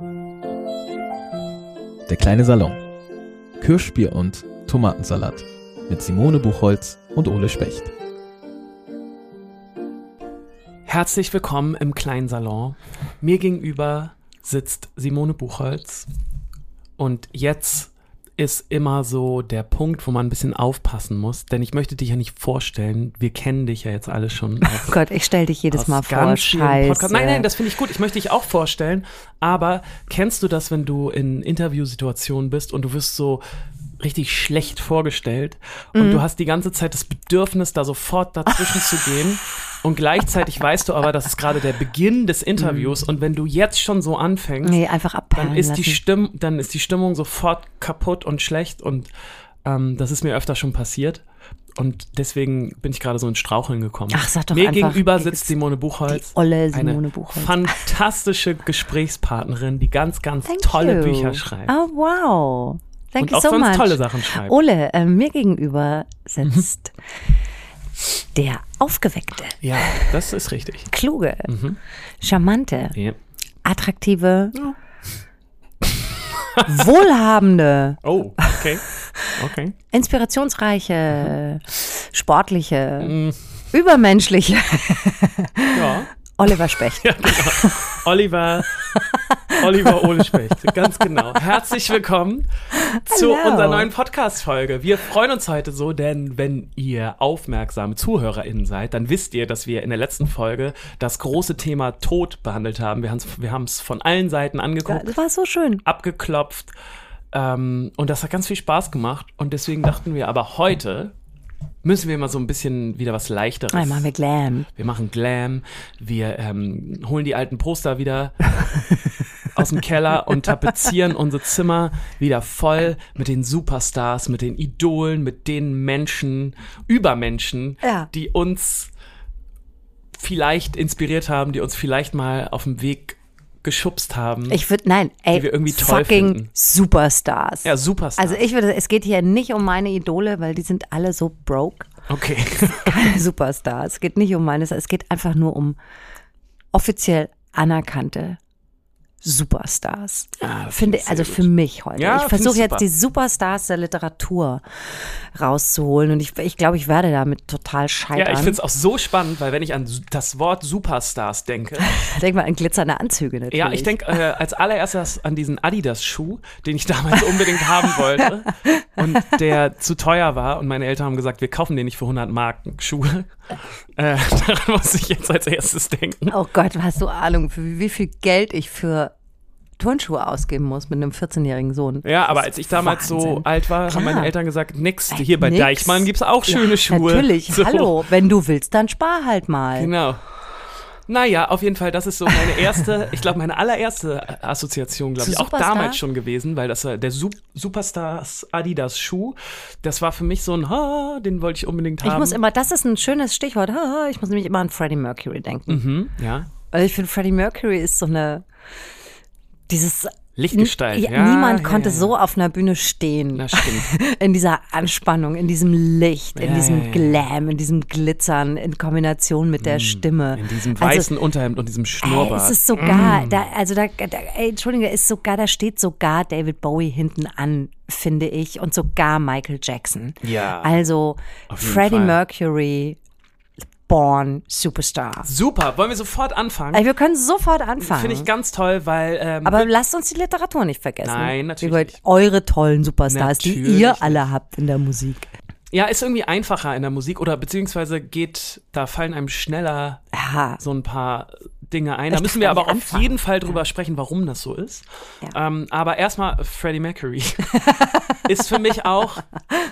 Der kleine Salon. Kirschbier und Tomatensalat mit Simone Buchholz und Ole Specht. Herzlich willkommen im kleinen Salon. Mir gegenüber sitzt Simone Buchholz und jetzt ist immer so der Punkt, wo man ein bisschen aufpassen muss, denn ich möchte dich ja nicht vorstellen. Wir kennen dich ja jetzt alle schon. Oh Gott, ich stelle dich jedes aus Mal vor. Scheiße. Nein, nein, das finde ich gut. Ich möchte dich auch vorstellen. Aber kennst du das, wenn du in Interviewsituationen bist und du wirst so richtig schlecht vorgestellt und Mhm. du hast die ganze Zeit das Bedürfnis, da sofort dazwischen zu gehen und gleichzeitig weißt du aber, das ist gerade der Beginn des Interviews und wenn du jetzt schon so anfängst, Nee, einfach dann ist die. Stimm dann ist die Stimmung sofort kaputt und schlecht und ähm, das ist mir öfter schon passiert und deswegen bin ich gerade so ins Straucheln gekommen. Ach, sag doch Mir einfach, gegenüber sitzt Simone Buchholz, die olle Simone eine Buchholz. fantastische Gesprächspartnerin, die ganz ganz Thank tolle you. Bücher schreibt Oh, wow. Thank und you auch so sonst much. tolle Sachen schreibt. Ole, äh, mir gegenüber sitzt der aufgeweckte, Ja, das ist richtig. kluge, Mhm. charmante, Ja. attraktive, wohlhabende, Oh, okay. Okay. inspirationsreiche, sportliche, Mhm. übermenschliche Ja. Oliver Specht. Ja, genau. Oliver, Oliver Ole Specht, ganz genau. Herzlich willkommen zu Hallo. unserer neuen Podcast-Folge. Wir freuen uns heute so, denn wenn ihr aufmerksame ZuhörerInnen seid, dann wisst ihr, dass wir in der letzten Folge das große Thema Tod behandelt haben. Wir haben es von allen Seiten angeguckt, Das war so schön. abgeklopft ähm, und das hat ganz viel Spaß gemacht. Und deswegen dachten wir aber heute müssen wir mal so ein bisschen wieder was Leichteres Dann machen wir Glam. wir machen Glam, wir ähm, holen die alten Poster wieder aus dem Keller und tapezieren unsere Zimmer wieder voll mit den Superstars, mit den Idolen, mit den Menschen, Übermenschen, Ja. die uns vielleicht inspiriert haben, die uns vielleicht mal auf dem Weg geschubst haben. Ich würde, nein, ey, wir irgendwie toll fucking finden. Superstars. ja, Superstars. Also ich würde, es geht hier nicht um meine Idole, weil die sind alle so broke. okay. Keine Superstars. Es geht nicht um meine, es geht einfach nur um offiziell anerkannte Superstars. Ah, das Finde, also für mich heute. Ja, ich versuche jetzt die Superstars der Literatur rauszuholen und ich, ich glaube, ich werde damit total scheitern. Ja, ich finde es auch so spannend, weil wenn ich an das Wort Superstars denke, Denk mal an glitzernde Anzüge natürlich. Ja, ich denke äh, als allererstes an diesen Adidas-Schuh, den ich damals unbedingt haben wollte und der zu teuer war und meine Eltern haben gesagt, wir kaufen den nicht für 100 Marken Schuhe. Äh, daran muss ich jetzt als erstes denken. Oh Gott, hast du Ahnung, für wie viel Geld ich für Turnschuhe ausgeben muss mit einem 14-jährigen Sohn? Ja, aber als ich damals so Wahnsinn. alt war, haben meine Klar. Eltern gesagt, nix, hier bei nix. Deichmann gibt's auch schöne ja, Schuhe. Natürlich, So. hallo. Wenn du willst, dann spar halt mal. Genau. Naja, auf jeden Fall, das ist so meine erste, ich glaube, meine allererste Assoziation, glaube ich, auch Superstar? damals schon gewesen, weil das war der Sup Superstars Adidas Schuh, das war für mich so ein, ha, den wollte ich unbedingt haben. Ich muss immer, das ist ein schönes Stichwort. haha, Ich muss nämlich immer an Freddie Mercury denken. Mhm, ja. Weil ich finde, Freddie Mercury ist so eine, dieses Lichtgestalt, Ja, ja, niemand ja, konnte ja, so auf einer Bühne stehen. Das stimmt. In dieser Anspannung, in diesem Licht, in diesem. Glam, in diesem Glitzern, in Kombination mit der Stimme. Mm, In diesem Also, weißen Unterhemd und diesem Ey, Schnurrbart. es ist sogar, Mm. da, also da, da ey, Entschuldige, ist sogar, da steht sogar David Bowie hinten an, finde ich, und sogar Michael Jackson. Ja, Also Freddie Fall. Mercury, Born Superstar. Super, wollen wir sofort anfangen? Ey, wir können sofort anfangen. Finde ich ganz toll, weil ähm, aber lasst uns die Literatur nicht vergessen. Nein, natürlich Über nicht. eure tollen Superstars, die Natürlich ihr nicht. alle habt in der Musik. ja, ist irgendwie einfacher in der Musik oder beziehungsweise geht, da fallen einem schneller Ja. so ein paar Dinge ein. Da Ich müssen wir aber auf anfangen. jeden Fall drüber sprechen, warum das so ist. Ähm, aber erstmal Freddie Mercury ist für mich auch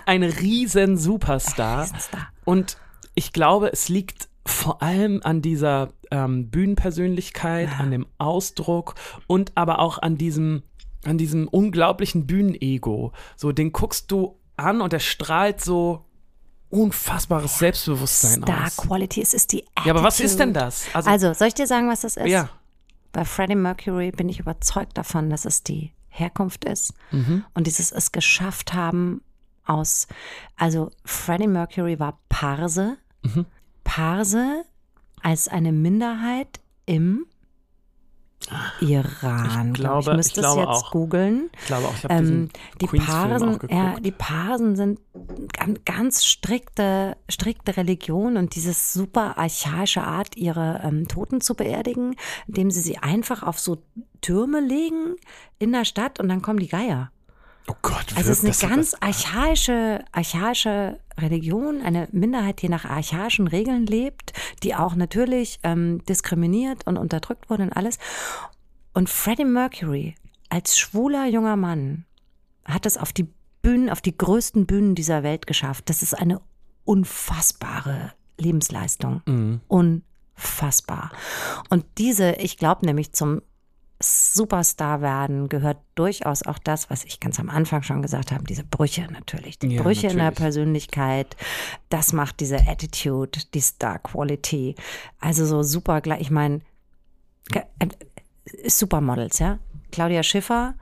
ein riesen Superstar. Riesenstar. Und ich glaube, es liegt vor allem an dieser ähm, Bühnenpersönlichkeit, an dem Ausdruck und aber auch an diesem, an diesem unglaublichen Bühnenego. So, den guckst du an und der strahlt so unfassbares Selbstbewusstsein Star aus. Quality, es ist die Ja, aber was Attitude. ist denn das? Also, soll ich dir sagen, was das ist? ja. Bei Freddie Mercury bin ich überzeugt davon, dass es die Herkunft ist Mhm. und dieses es geschafft haben aus, also Freddie Mercury war Parse, Mhm. Parse als eine Minderheit im Iran. Ich glaub glaube- ich müsste ich glaube es jetzt auch. googeln. Ich glaube auch, ich habe Ähm, die Parsen, ja, die Parsen sind ganz, ganz strikte, strikte Religion und dieses super archaische Art, ihre ähm, Toten zu beerdigen, indem sie sie einfach auf so Türme legen in der Stadt und dann kommen die Geier. oh Gott, Also es ist eine ganz archaische, archaische Religion, eine Minderheit, die nach archaischen Regeln lebt, die auch natürlich ähm, diskriminiert und unterdrückt wurde und alles. Und Freddie Mercury als schwuler junger Mann hat es auf die Bühnen, auf die größten Bühnen dieser Welt geschafft. Das ist eine unfassbare Lebensleistung. Mhm. Unfassbar. Und diese, ich glaube nämlich zum Superstar werden gehört durchaus auch das, was ich ganz am Anfang schon gesagt habe, diese Brüche natürlich. Die Ja, Brüche in der natürlich. Persönlichkeit, das macht diese Attitude, die Star Quality. Also so super gleich, ich meine, äh, Supermodels, ja? Claudia Schiffer,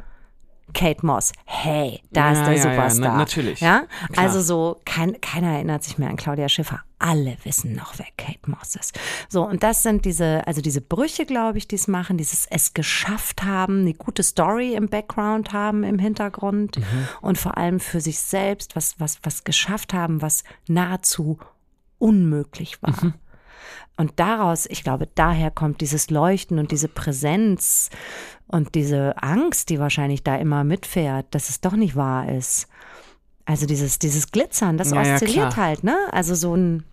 Kate Moss. Hey, da ist Ja, der ja, ja, Superstar. na- natürlich. Ja? Klar. Also so, kein, keiner erinnert sich mehr an Claudia Schiffer. Alle wissen noch, wer Kate Moss ist. So, und das sind diese, also diese Brüche, glaube ich, die es machen, dieses es geschafft haben, eine gute Story im Background haben, im Hintergrund Mhm. und vor allem für sich selbst was, was, was geschafft haben, was nahezu unmöglich war. Mhm. Und daraus, ich glaube, daher kommt dieses Leuchten und diese Präsenz und diese Angst, die wahrscheinlich da immer mitfährt, dass es doch nicht wahr ist. Also dieses, dieses Glitzern, das Ja, ja, oszilliert klar. halt, ne? Also so ein,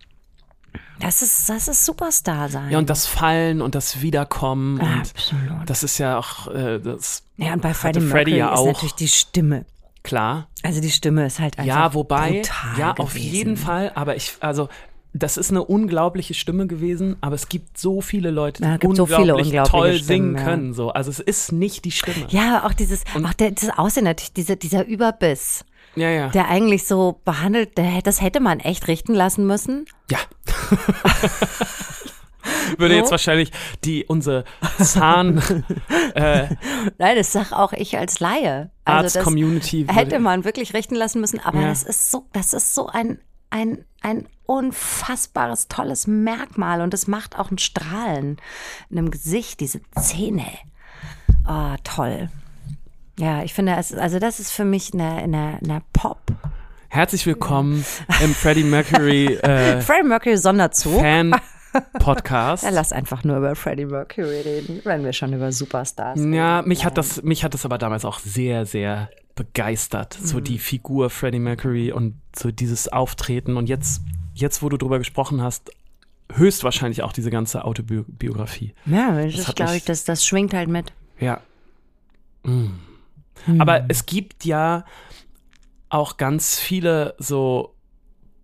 das ist, das ist Superstar sein. Ja, und das Fallen und das Wiederkommen und Absolut. das ist ja auch, äh, das, Ja, und bei Freddie Mercury ja ist auch. natürlich die Stimme. klar. Also die Stimme ist halt einfach Ja, wobei, brutal ja, auf gewesen. jeden Fall, aber ich, also, das ist eine unglaubliche Stimme gewesen, aber es gibt so viele Leute, die Ja, gibt so unglaublich, viele unglaubliche toll Stimmen, singen ja. können. So. Also es ist nicht die Stimme. Ja, auch dieses, auch der, dieses Aussehen natürlich, dieser, dieser Überbiss, ja. ja. der eigentlich so behandelt, das hätte man echt richten lassen müssen. Ja. Würde So? jetzt wahrscheinlich die unsere Zahn äh, Nein, das sag auch ich als Laie. Also Arzt das Community hätte man wirklich richten lassen müssen, aber Ja. das ist so, das ist so ein, ein, ein unfassbares, tolles Merkmal und es macht auch ein Strahlen in dem Gesicht, diese Zähne. Ah, toll. Ja, ich finde, es, also das ist für mich eine, eine, eine Pop. Herzlich willkommen im Freddie Mercury äh, Freddie Mercury Sonderzug. Fan Podcast. Ja, lass einfach nur über Freddie Mercury reden, wenn wir schon über Superstars reden. Ja, mich hat das, mich hat das aber damals auch sehr, sehr begeistert. So Mhm. die Figur Freddie Mercury und so dieses Auftreten. Und jetzt, jetzt, wo du drüber gesprochen hast, höchstwahrscheinlich auch diese ganze Autobiografie. Ja, das, Das glaube ich, das, das schwingt halt mit. Ja. Mm. Aber es gibt ja auch ganz viele so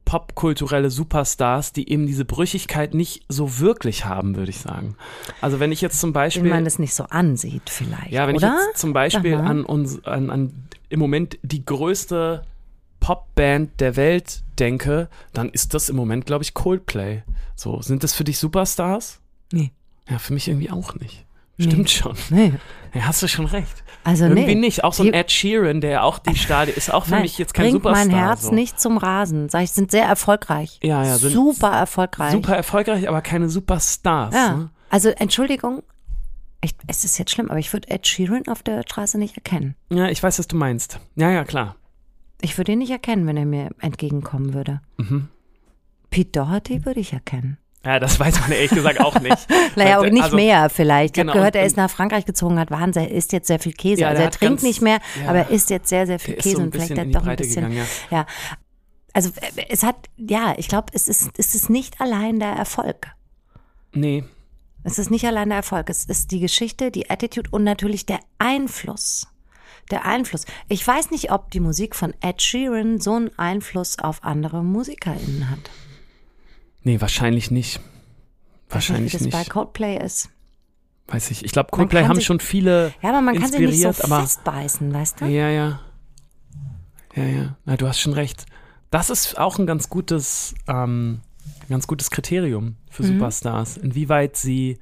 popkulturelle Superstars, die eben diese Brüchigkeit nicht so wirklich haben, würde ich sagen. Also wenn ich jetzt zum Wenn Beispiel man das nicht so ansieht, vielleicht. Ja, wenn oder? ich jetzt zum Beispiel an uns, an, an im Moment die größte Popband der Welt denke, dann ist das im Moment, glaube ich, Coldplay. So, sind das für dich Superstars? Nee. Ja, für mich irgendwie auch nicht. Nee. Stimmt schon. Nee. Ja, hast du schon recht. Also irgendwie nee. nicht. Auch so ein Ed Sheeran, der ja auch die Stadie ist, auch für Nein, mich jetzt kein bringt Superstar. mein Herz so. nicht zum Rasen. Sag ich, sind sehr erfolgreich. Ja, ja, sind Super erfolgreich. Super erfolgreich, aber keine Superstars. Ja. Ne? Also Entschuldigung, ich, es ist jetzt schlimm, aber ich würde Ed Sheeran auf der Straße nicht erkennen. ja, ich weiß, was du meinst. Ja, ja, klar. Ich würde ihn nicht erkennen, wenn er mir entgegenkommen würde. Mhm. Pete Doherty würde ich erkennen. Ja, das weiß man ehrlich gesagt auch nicht. Naja, aber nicht also, mehr vielleicht. Ich Genau, habe gehört, er und- ist nach Frankreich gezogen, hat Wahnsinn, er isst jetzt sehr viel Käse. Ja, also er trinkt ganz- nicht mehr, ja. aber er isst jetzt sehr, sehr viel Käse so und vielleicht hat er doch ein bisschen. gegangen, ja. Ja. Also äh, es hat, ja, ich glaube, es ist, es ist nicht allein der Erfolg. Nee, Es ist nicht allein der Erfolg, es ist die Geschichte, die Attitude und natürlich der Einfluss. Der Einfluss. Ich weiß nicht, ob die Musik von Ed Sheeran so einen Einfluss auf andere MusikerInnen hat. Nee, wahrscheinlich nicht. Wahrscheinlich nicht, wie das nicht. bei Coldplay ist. Weiß ich. Ich glaube, Coldplay haben sich- schon viele Ja, aber man kann sich nicht so aber festbeißen, weißt du? ja, ja. Ja, ja. Na, du hast schon recht. Das ist auch ein ganz gutes, ähm, ganz gutes Kriterium für Mhm. Superstars. Inwieweit sie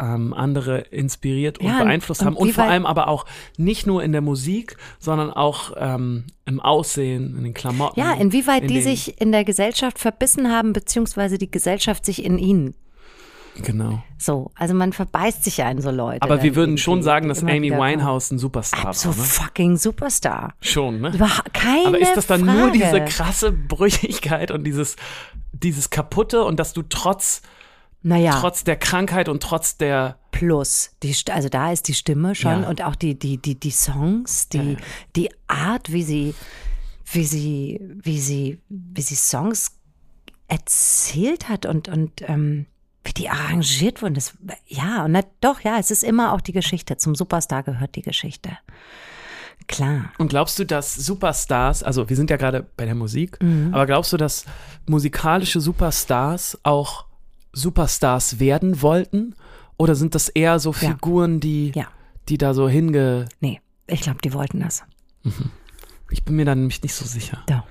ähm, andere inspiriert und Ja, beeinflusst und haben. Und vor allem aber auch nicht nur in der Musik, sondern auch ähm, im Aussehen, in den Klamotten. Ja, inwieweit in die sich in der Gesellschaft verbissen haben, beziehungsweise die Gesellschaft sich in ihnen. Genau. So, also man verbeißt sich ja in so Leute. Aber wir würden schon sagen, dass Amy. Winehouse ein Superstar So war. Ne? fucking Superstar. Schon, ne? Überha keine Aber ist das dann Frage. nur diese krasse Brüchigkeit und dieses, dieses Kaputte und dass du trotz, Naja, trotz der Krankheit und trotz der plus, die, also da ist die Stimme schon Ja. und auch die, die, die, die Songs, die, ja. die Art, wie sie, wie sie, wie sie, wie sie Songs erzählt hat und, und ähm, wie die arrangiert wurden. Das, ja, und na, doch, ja, es ist immer auch die Geschichte. Zum Superstar gehört die Geschichte. Klar. Und glaubst du, dass Superstars, also wir sind ja gerade bei der Musik, Mhm. aber glaubst du, dass musikalische Superstars auch Superstars werden wollten? Oder sind das eher so Ja. Figuren, die, Ja. die da so hinge. Nee, ich glaube, die wollten das. Ich bin mir da nämlich nicht so sicher. Ja.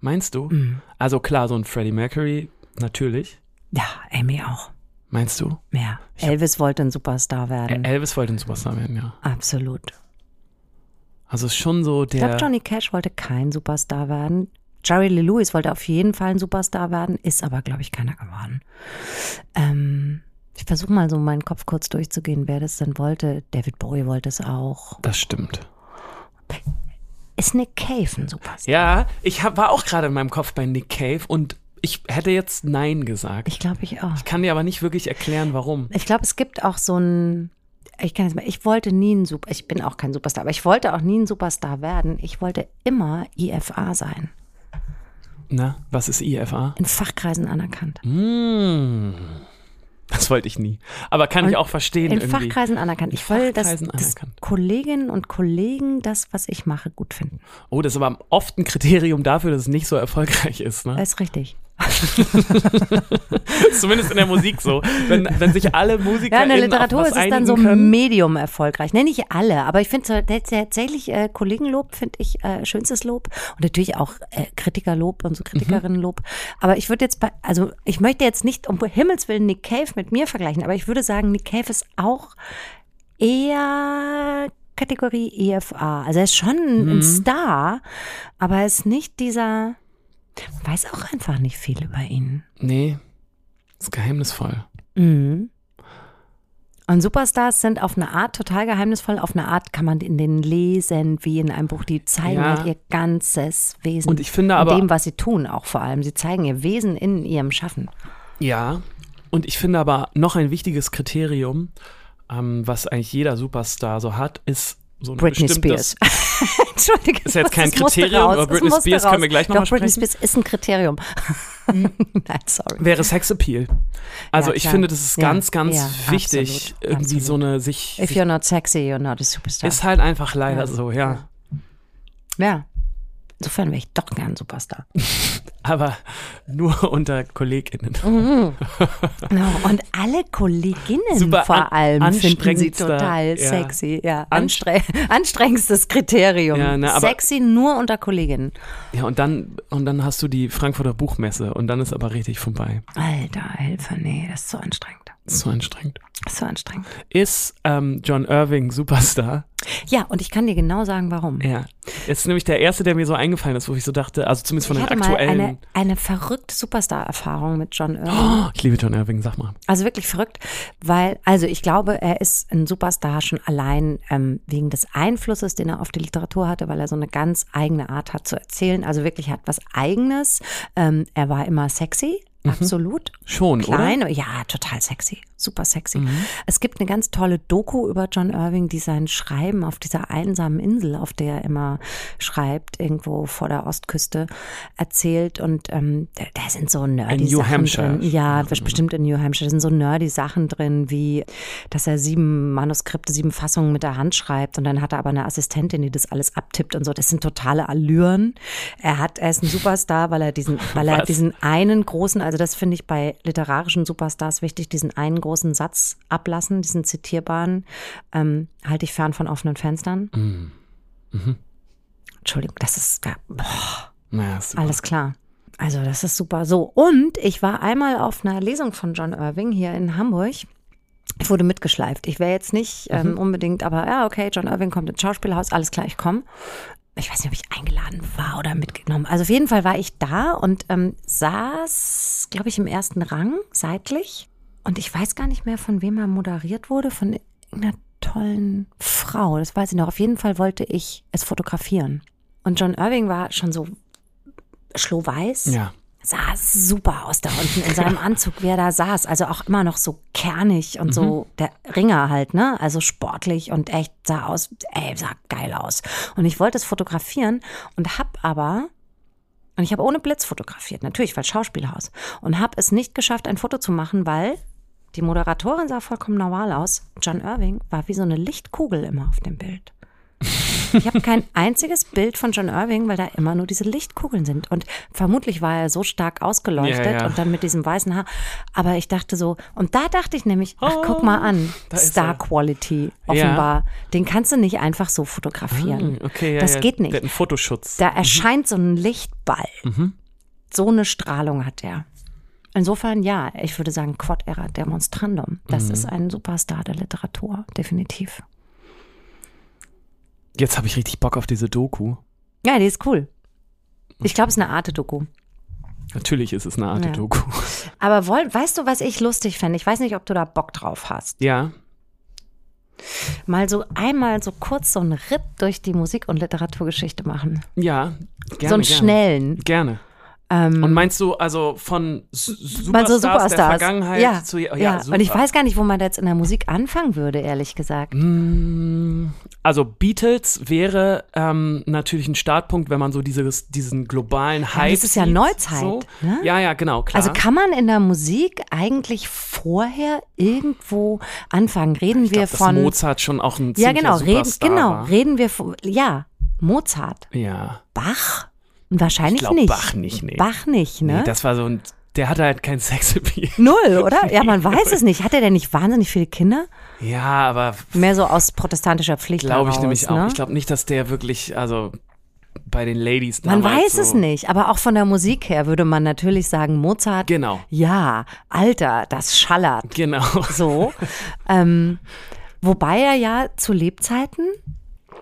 Meinst du? Mhm. Also klar, so ein Freddie Mercury, natürlich. Ja, Amy auch. Meinst du? Ja. Elvis wollte ein Superstar werden. Ä- Elvis wollte ein Superstar werden, ja. Absolut. Also ist schon so Ich glaube, der. Johnny Cash wollte kein Superstar werden. Jerry Lee Lewis wollte auf jeden Fall ein Superstar werden, ist aber, glaube ich, keiner geworden. Ähm, ich versuche mal so meinen Kopf kurz durchzugehen, wer das denn wollte. David Bowie wollte es auch. Das stimmt. Ist Nick Cave ein Superstar? Ja, ich hab, war auch gerade in meinem Kopf bei Nick Cave und ich hätte jetzt Nein gesagt. Ich glaube, ich auch. Ich kann dir aber nicht wirklich erklären, warum. Ich glaube, es gibt auch so ein. Ich kann jetzt mal, ich wollte nie ein Super, ich bin auch kein Superstar, aber ich wollte auch nie ein Superstar werden. Ich wollte immer IFA sein. Na, was ist IFA? In Fachkreisen anerkannt. Hm. Das wollte ich nie. Aber kann ich Und auch verstehen In irgendwie. Fachkreisen anerkannt. Ich will, dass, dass. Kolleginnen und Kollegen das, was ich mache, gut finden. Oh, das ist aber oft ein Kriterium dafür, dass es nicht so erfolgreich ist. Ne? Das ist richtig. Zumindest in der Musik so. Wenn, wenn sich alle Musiker Ja, in der Literatur ist es dann so können. medium erfolgreich. Ne, nicht alle, aber ich finde so, tatsächlich äh, Kollegenlob finde ich äh, schönstes Lob und natürlich auch äh, Kritikerlob und so Kritikerinnenlob. Aber ich würde jetzt bei, also ich möchte jetzt nicht um Himmels Willen Nick Cave mit mir vergleichen, aber ich würde sagen, Nick Cave ist auch eher Kategorie EFA. Also er ist schon ein Star, aber er ist nicht dieser, weiß auch einfach nicht viel über ihn. Nee, ist geheimnisvoll. Mhm. Und Superstars sind auf eine Art total geheimnisvoll. Auf eine Art kann man in denen lesen, wie in einem Buch. Die zeigen Ja. halt ihr ganzes Wesen. Und ich finde in aber- dem, was sie tun, auch vor allem. Sie zeigen ihr Wesen in ihrem Schaffen. Ja, und ich finde aber noch ein wichtiges Kriterium, ähm, was eigentlich jeder Superstar so hat, ist so Britney. Spears. Entschuldige. Ist jetzt kein Kriterium, raus, aber Britney Spears raus. können wir gleich noch Doch, mal Britney sprechen. Spears ist ein Kriterium. Nein, sorry. Wäre Sexappeal. Also Ja, ich finde, das ist Ja, ganz, ganz ja, wichtig, absolut, irgendwie absolut. so eine sich, If you're not sexy, you're not a superstar. ist halt einfach leider so, ja. ja. Insofern wäre ich doch gern Superstar. Aber nur unter KollegInnen. Genau. Und alle Kolleginnen Super vor an- allem finden sie total ja. sexy. Ja, Anst- anstre anstrengendstes Kriterium. Ja, ne, sexy nur unter Kolleginnen. Ja, und dann, und dann hast du die Frankfurter Buchmesse und dann ist aber richtig vorbei. Alter, Hilfe, nee, das ist so anstrengend. So anstrengend. So anstrengend. Ist ähm, John Irving Superstar? Ja, und ich kann dir genau sagen, warum. Ja. Ist nämlich der erste, der mir so eingefallen ist, wo ich so dachte, also zumindest von ich den hatte mal aktuellen. eine, eine verrückte Superstar-Erfahrung mit John Irving. Oh, ich liebe John Irving, sag mal. Also wirklich verrückt, weil, also ich glaube, er ist ein Superstar schon allein ähm, wegen des Einflusses, den er auf die Literatur hatte, weil er so eine ganz eigene Art hat zu erzählen. Also wirklich hat was Eigenes. Ähm, er war immer sexy. Absolut. Schon, Klein, ja, total sexy, super sexy. Mhm. Es gibt eine ganz tolle Doku über John Irving, die sein Schreiben auf dieser einsamen Insel, auf der er immer schreibt, irgendwo vor der Ostküste, erzählt. Und ähm, da, da sind so nerdy In New Sachen Hampshire. drin. Ja, bestimmt in New Hampshire. Da sind so nerdy Sachen drin, wie, dass er sieben Manuskripte, sieben Fassungen mit der Hand schreibt und dann hat er aber eine Assistentin, die das alles abtippt und so. Das sind totale Allüren. Er hat, er ist ein Superstar, weil er diesen, weil er Was? diesen einen großen, also das finde ich bei literarischen Superstars wichtig, diesen einen großen Satz ablassen, diesen zitierbaren, ähm, halte ich fern von offenen Fenstern. Entschuldigung, das ist, ja, boah, Naja, alles klar. Also das ist super. So, und ich war einmal auf einer Lesung von John Irving hier in Hamburg. Ich wurde mitgeschleift. Ich wäre jetzt nicht ähm, unbedingt, aber ja, okay, John Irving kommt ins Schauspielhaus, alles klar, ich komme. Ich weiß nicht, ob ich eingeladen war oder mitgenommen. Also auf jeden Fall war ich da und ähm, saß, glaube ich, im ersten Rang, seitlich. Und ich weiß gar nicht mehr, von wem er moderiert wurde, von irgendeiner tollen Frau. Das weiß ich noch. Auf jeden Fall wollte ich es fotografieren. Und John Irving war schon so schlohweiß. Ja. Sah super aus da unten in seinem Anzug, wie er da saß. Also auch immer noch so kernig und so der Ringer halt, ne? Also sportlich und echt sah aus, ey, sah geil aus. Und ich wollte es fotografieren und hab aber und ich habe ohne Blitz fotografiert, natürlich, weil Schauspielhaus. Und habe es nicht geschafft, ein Foto zu machen, weil die Moderatorin sah vollkommen normal aus. John Irving war wie so eine Lichtkugel immer auf dem Bild. Ich habe kein einziges Bild von John Irving, weil da immer nur diese Lichtkugeln sind. Und vermutlich war er so stark ausgeleuchtet Ja, ja. und dann mit diesem weißen Haar. Aber ich dachte so, und da dachte ich nämlich, ach, guck mal an, da Star. Quality, offenbar. Den kannst du nicht einfach so fotografieren. Hm, Okay, ja, das geht Der nicht. hat einen Fotoschutz. Da erscheint so ein Lichtball. Mhm. So eine Strahlung hat er. Insofern ja, ich würde sagen Quod erat demonstrandum. Das Mhm. ist ein Superstar der Literatur, definitiv. Jetzt habe ich richtig Bock auf diese Doku. Ja, die ist cool. Ich glaube, es ist eine Arte-Doku. Natürlich ist es eine Art Ja. Doku. Aber woll, weißt du, was ich lustig fände? Ich weiß nicht, ob du da Bock drauf hast. Ja. Mal so einmal so kurz so einen Ritt durch die Musik- und Literaturgeschichte machen. Ja, gerne. so einen gerne. schnellen. Gerne. Ähm, Und meinst du also von S- Superstars, so Superstars. der Vergangenheit ja, zu ja, ja. super. Und ich weiß gar nicht, wo man da jetzt in der Musik anfangen würde, ehrlich gesagt. Mm, Also Beatles wäre ähm, natürlich ein Startpunkt, wenn man so dieses, diesen globalen Hype das ist ja Neuzeit, So. ne? Ja, ja, genau, klar. Also kann man in der Musik eigentlich vorher irgendwo anfangen? Reden ich wir glaub, dass von Mozart schon auch ein Ja, genau, reden genau, war. reden wir von ja, Mozart, Ja, Bach? Wahrscheinlich ich glaube nicht. Bach nicht, nee. Bach nicht, ne? Nee, das war so ein, der hatte halt kein Sexappeal. Null, oder? Ja, man weiß es nicht. Hat er denn nicht wahnsinnig viele Kinder? Ja, aber Mehr so aus protestantischer Pflicht glaube ich nämlich auch. ne? Ich glaube nicht, dass der wirklich, also bei den Ladies Man damals weiß so, es nicht, aber auch von der Musik her würde man natürlich sagen, Mozart, Genau, ja, Alter, das schallert. genau. So. ähm, wobei er ja zu Lebzeiten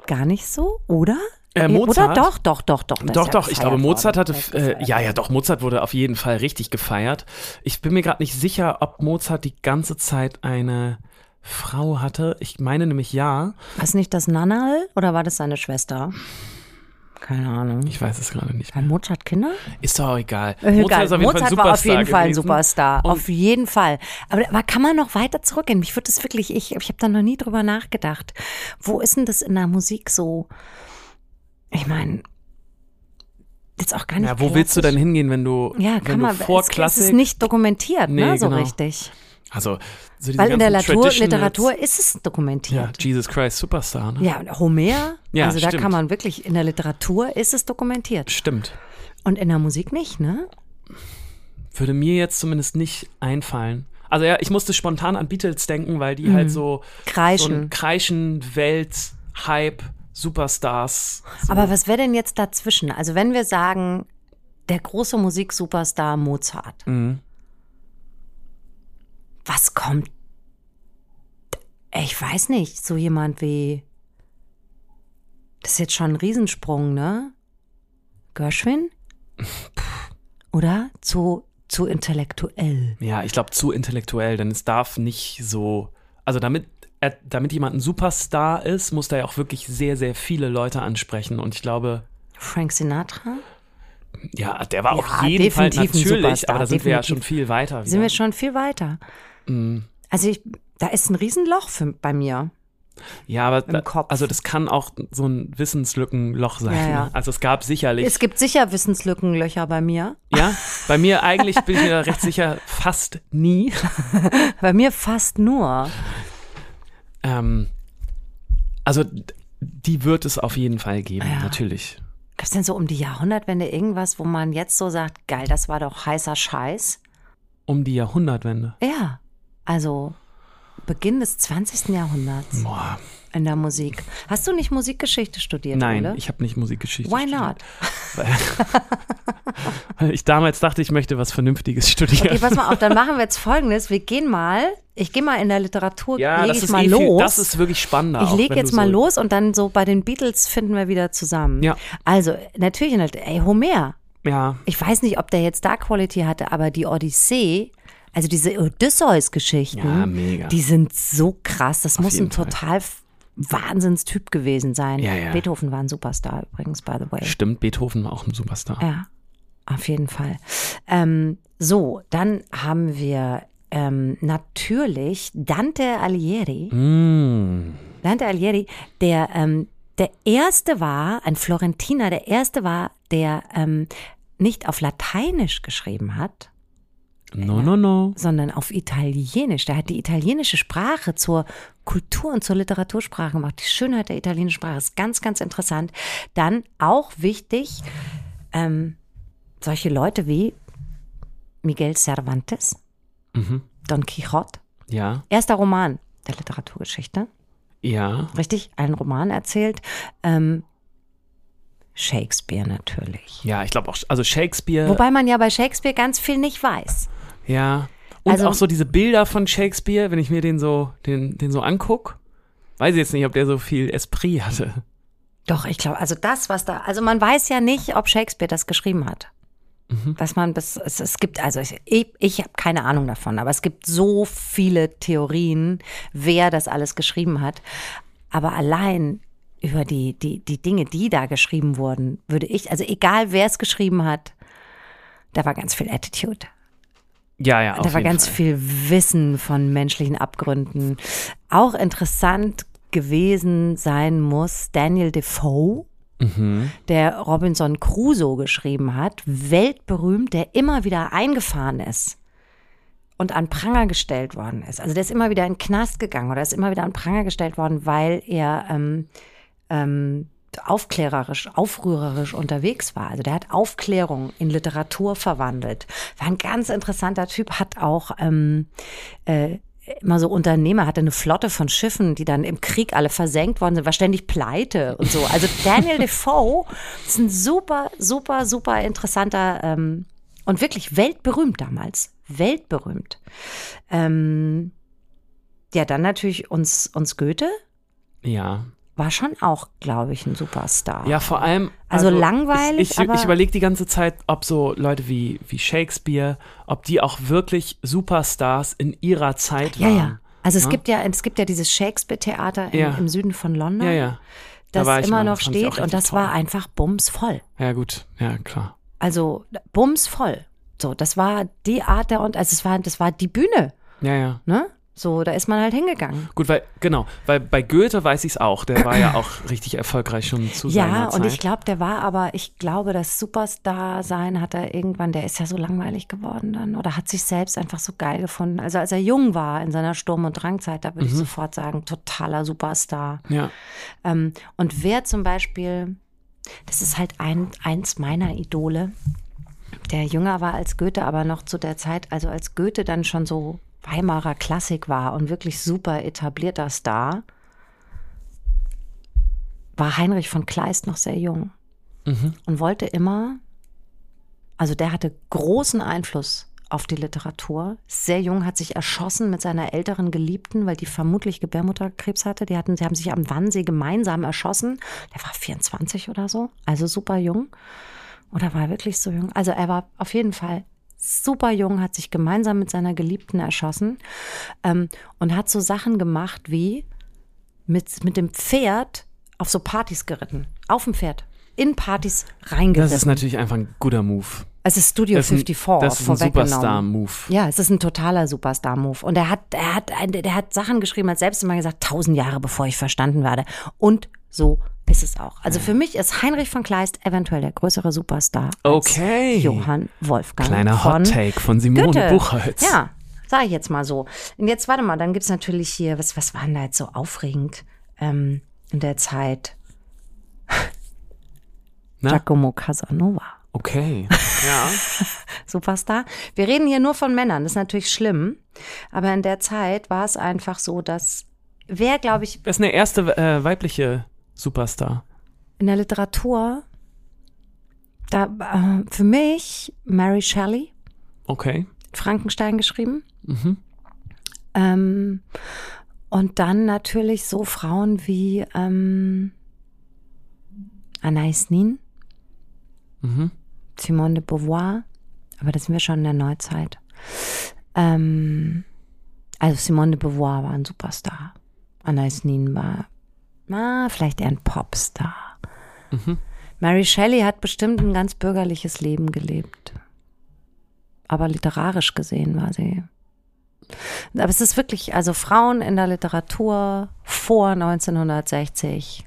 gar nicht so, oder? Äh, Oder Mozart? doch, doch, doch, doch. Doch, ja doch, ich glaube, Mozart worden. hatte, äh, ja, ja, doch, Mozart wurde auf jeden Fall richtig gefeiert. Ich bin mir gerade nicht sicher, ob Mozart die ganze Zeit eine Frau hatte. Ich meine nämlich ja. War es nicht das Nannerl oder war das seine Schwester? Keine Ahnung. Ich weiß es gerade nicht. Hat Mozart Kinder? Ist doch auch egal. Äh, Egal. ist auf jeden Fall Mozart war auf jeden Fall ein. Superstar. Und auf jeden Fall. Aber, aber kann man noch weiter zurückgehen? Mich würde das wirklich, ich, ich habe da noch nie drüber nachgedacht. Wo ist denn das in der Musik so? Ich meine, jetzt auch gar nicht. Ja, wo willst du denn klassisch. hingehen, wenn du, Ja, wenn kann du man. vor es, es Klassik, ist nicht dokumentiert, Nee, ne, so genau. richtig. also so Weil in der Traditionals- Literatur ist es ja, dokumentiert. Jesus Christ Superstar, ne? Ja, Homer, Ja, also da stimmt. kann man wirklich, in der Literatur ist es dokumentiert. Stimmt. Und in der Musik nicht, ne? Würde mir jetzt zumindest nicht einfallen. Also ja, ich musste spontan an Beatles denken, weil die halt so Mhm. Kreischen. so ein Kreischen, Welt, Hype, Superstars. So. Aber was wäre denn jetzt dazwischen? Also wenn wir sagen, der große Musiksuperstar Mozart, Mhm. was kommt? Ich weiß nicht, so jemand wie, das ist jetzt schon ein Riesensprung, ne? Gershwin? Oder zu, zu intellektuell? Ja, ich glaube zu intellektuell, denn es darf nicht so. Also damit, er, damit jemand ein Superstar ist, muss der ja auch wirklich sehr, sehr viele Leute ansprechen. Und ich glaube, Frank Sinatra? ja, der war Ja, auf jeden Fall definitiv ein natürlich, Superstar, aber da sind wir ja definitiv. schon viel weiter. Sind wir wieder. schon viel weiter? Mhm. Also ich, da ist ein Riesenloch für, bei mir. Ja, aber im da, Kopf. also das kann auch so ein Wissenslückenloch sein. Ja, ja. ne? Also es gab sicherlich. Es gibt sicher Wissenslückenlöcher bei mir. ja, bei mir eigentlich bin ich mir da recht sicher fast nie. Bei mir fast nur. Ähm, also die wird es auf jeden Fall geben, Ja. natürlich. Gab es denn so um die Jahrhundertwende irgendwas, wo man jetzt so sagt, geil, das war doch heißer Scheiß? Um die Jahrhundertwende. Ja, also Beginn des 20. Jahrhunderts Boah, in der Musik. Hast du nicht Musikgeschichte studiert, nein, Ole? ich habe nicht Musikgeschichte Why studiert. not? Weil ich damals dachte, ich möchte was Vernünftiges studieren. Okay, pass mal auf, dann machen wir jetzt folgendes. Wir gehen mal, ich gehe mal in der Literatur, ja, lege das ich ist mal eh los. Viel, das ist wirklich spannender. ich lege jetzt mal so, los und dann so bei den Beatles finden wir wieder zusammen. Ja. Also, natürlich, ey, Homer. Ja, Ich weiß nicht, ob der jetzt Star Quality hatte, aber die Odyssee Also diese Odysseus-Geschichten, Ja, die sind so krass. Das muss ein Fall. total Wahnsinnstyp gewesen sein. Ja, ja. Beethoven war ein Superstar übrigens, by the way. Stimmt, Beethoven war auch ein Superstar. Ja, auf jeden Fall. Ähm, so, dann haben wir ähm, natürlich Dante Alighieri. Mm. Dante Alighieri, der ähm, der erste war, ein Florentiner, der erste war, der ähm, nicht auf Lateinisch geschrieben hat, No, no, no. sondern auf Italienisch. Der hat die italienische Sprache zur Kultur- und zur Literatursprache gemacht. Die Schönheit der italienischen Sprache ist ganz, ganz interessant. Dann auch wichtig, ähm, solche Leute wie Miguel Cervantes, Mhm. Don Quixote, Ja, erster Roman der Literaturgeschichte. ja. Richtig, einen Roman erzählt. Ähm, Shakespeare natürlich. Ja, ich glaube auch, also Shakespeare. Wobei man ja bei Shakespeare ganz viel nicht weiß. Ja. Und Also- auch so diese Bilder von Shakespeare, wenn ich mir den so, den, den so anguck, weiß ich jetzt nicht, ob der so viel Esprit hatte. Doch, ich glaube, also das, was da, also man weiß ja nicht, ob Shakespeare das geschrieben hat. Dass man bis, es, es gibt, also ich, ich, ich habe keine Ahnung davon, aber es gibt so viele Theorien, wer das alles geschrieben hat. Aber allein über die, die, die Dinge, die da geschrieben wurden, würde ich, also egal wer es geschrieben hat, da war ganz viel Attitude. Ja, ja, Da war ganz Fall. viel Wissen von menschlichen Abgründen. Auch interessant gewesen sein muss Daniel Defoe, Mhm. der Robinson Crusoe geschrieben hat, weltberühmt, der immer wieder eingefahren ist und an Pranger gestellt worden ist. Also der ist immer wieder in den Knast gegangen oder ist immer wieder an Pranger gestellt worden, weil er ähm, ähm, aufklärerisch, aufrührerisch unterwegs war. Also der hat Aufklärung in Literatur verwandelt. War ein ganz interessanter Typ, hat auch ähm, äh, immer so Unternehmer, hatte eine Flotte von Schiffen, die dann im Krieg alle versenkt worden sind, war ständig pleite und so. Also Daniel Defoe ist ein super, super, super interessanter ähm, und wirklich weltberühmt damals. Weltberühmt. Ähm, ja, dann natürlich uns, uns Goethe Ja. War schon auch, glaube ich, ein Superstar. Ja, vor allem. Also langweilig, Ich, ich, ich überlege die ganze Zeit, ob so Leute wie, wie Shakespeare, ob die auch wirklich Superstars in ihrer Zeit ja, waren. ja. Also es Ja? gibt ja, es gibt ja dieses Shakespeare-Theater im, Ja. im Süden von London, Ja, ja. Da das war immer mal, noch das steht und das war toll. einfach bumsvoll. Ja, gut. Ja, klar. Also bumsvoll. So, das war die Art der und also es war, das war die Bühne, Ja, ja. ne? So, da ist man halt hingegangen. Gut, weil, genau, weil bei Goethe weiß ich es auch. Der war ja auch richtig erfolgreich schon zu seiner Ja, Zeit. und ich glaube, der war aber, ich glaube, das Superstar-Sein hat er irgendwann, der ist ja so langweilig geworden dann oder hat sich selbst einfach so geil gefunden. Also als er jung war in seiner Sturm- und Drangzeit, da würde Mhm. ich sofort sagen, totaler Superstar. Ja. Ähm, und wer zum Beispiel, das ist halt ein, eins meiner Idole, der jünger war als Goethe, aber noch zu der Zeit, also als Goethe dann schon so Weimarer Klassik war und wirklich super etablierter Star, war Heinrich von Kleist noch sehr jung Mhm. und wollte immer, also der hatte großen Einfluss auf die Literatur. Sehr jung, hat sich erschossen mit seiner älteren Geliebten, weil die vermutlich Gebärmutterkrebs hatte. Die hatten, sie haben sich am Wannsee gemeinsam erschossen. Der war 24 oder so, also super jung. Oder war er wirklich so jung? Also er war auf jeden Fall super jung, hat sich gemeinsam mit seiner Geliebten erschossen ähm, und hat so Sachen gemacht wie mit, mit dem Pferd auf so Partys geritten. Auf dem Pferd. In Partys reingeritten. Das ist natürlich einfach ein guter Move. Es ist Studio Das ist ein, 54 das ist ein. Superstar-Move. Ja, es ist ein totaler Superstar-Move. Und er hat, er hat, der hat Sachen geschrieben, hat selbst immer gesagt, tausend Jahre bevor ich verstanden werde. Und so ist es auch. Also für mich ist Heinrich von Kleist eventuell der größere Superstar. als Okay. Johann Wolfgang Kleiner von Hot Take von Simone Goethe. Buchholz. Ja, sage ich jetzt mal so. Und jetzt warte mal, dann gibt's natürlich hier, was, was war denn da jetzt so aufregend ähm, in der Zeit? Na? Giacomo Casanova. Okay. Ja. Superstar. Wir reden hier nur von Männern, das ist natürlich schlimm. Aber in der Zeit war es einfach so, dass wer, glaube ich, Das ist eine erste äh, weibliche Superstar. in der Literatur, da äh, für mich Mary Shelley, Okay. Frankenstein geschrieben. Mhm. Ähm, und dann natürlich so Frauen wie ähm, Anais Nin, Mhm. Simone de Beauvoir, aber das sind wir schon in der Neuzeit. Ähm, also Simone de Beauvoir war ein Superstar. Anais Nin war na, vielleicht eher ein Popstar. Mhm. Mary Shelley hat bestimmt ein ganz bürgerliches Leben gelebt. Aber literarisch gesehen war sie. Aber es ist wirklich, also Frauen in der Literatur vor 1960,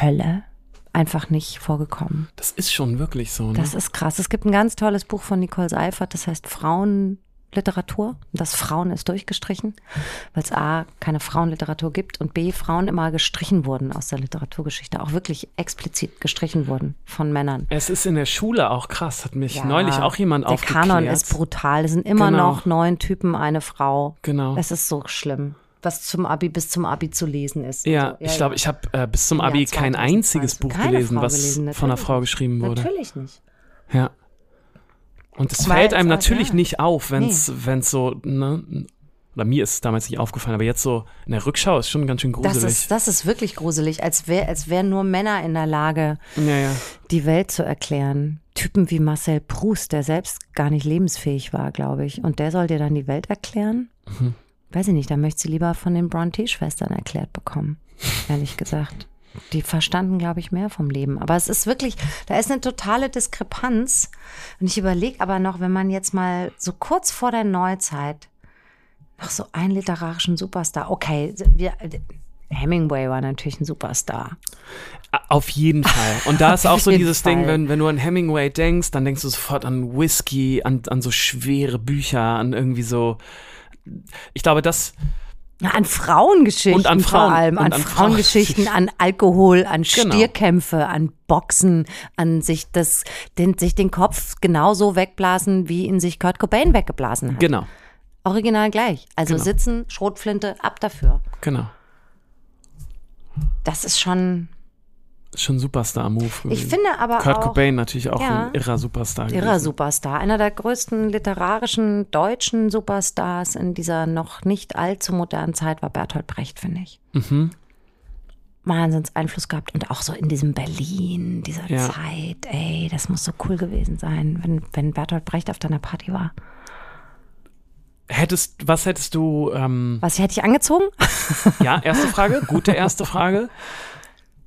Hölle, einfach nicht vorgekommen. Das ist schon wirklich so, ne? Das ist krass. Es gibt ein ganz tolles Buch von Nicole Seifert, das heißt Frauenliteratur. Das Frauen ist durchgestrichen, weil es A, keine Frauenliteratur gibt und B, Frauen immer gestrichen wurden aus der Literaturgeschichte. Auch wirklich explizit gestrichen wurden von Männern. es ist in der Schule auch krass, hat mich Ja, neulich auch jemand Der aufgeklärt. Kanon ist brutal. Es sind immer Genau. noch neun Typen, eine Frau. Genau. Es ist so schlimm, was zum Abi bis zum Abi zu lesen ist. Ja, so. ich glaube, ich habe äh, bis zum Ja, Abi kein 2020 einziges Buch gelesen, was gelesen, von einer Frau geschrieben wurde. Natürlich nicht. Ja. Und es fällt einem auch- natürlich ja. nicht auf, wenn es so, ne, oder mir ist es damals nicht aufgefallen, aber jetzt so in der Rückschau ist schon ganz schön gruselig. Das ist, das ist wirklich gruselig, als, wär, als wären nur Männer in der Lage, ja, ja. die Welt zu erklären. Typen wie Marcel Proust, der selbst gar nicht lebensfähig war, glaube ich. Und der soll dir dann die Welt erklären? Mhm. Weiß ich nicht, da möchte sie lieber von den Bronte-Schwestern erklärt bekommen, ehrlich gesagt. Die verstanden, glaube ich, mehr vom Leben. Aber es ist wirklich, da ist eine totale Diskrepanz. Und ich überlege aber noch, wenn man jetzt mal so kurz vor der Neuzeit noch so einen literarischen Superstar, okay, wir, Hemingway war natürlich ein Superstar. Auf jeden Fall. Und da ist auch so dieses Ding, Fall. wenn, wenn du an Hemingway denkst, dann denkst du sofort an Whisky, an, an so schwere Bücher, an irgendwie so. Ich glaube, das. An Frauengeschichten Und an Frauen. vor allem, Und an, an Frauengeschichten, an Alkohol, an Genau. Stierkämpfe, an Boxen, an sich das, den, sich den Kopf genauso wegblasen, wie ihn sich Kurt Cobain weggeblasen hat. Genau, Original gleich. Also Genau. sitzen, Schrotflinte, ab dafür. genau. Das ist schon, schon ein Superstar-Move. ich finde aber Kurt auch Cobain natürlich auch Ja. ein irrer Superstar. irrer gewesen. Superstar. Einer der größten literarischen deutschen Superstars in dieser noch nicht allzu modernen Zeit war Bertolt Brecht, finde ich. Mhm. Wahnsinns Einfluss gehabt und auch so in diesem Berlin, dieser Ja. Zeit, ey, das muss so cool gewesen sein, wenn, wenn Bertolt Brecht auf deiner Party war. Hättest, was hättest du, ähm, Was hätte ich angezogen? ja, erste Frage, gute erste Frage.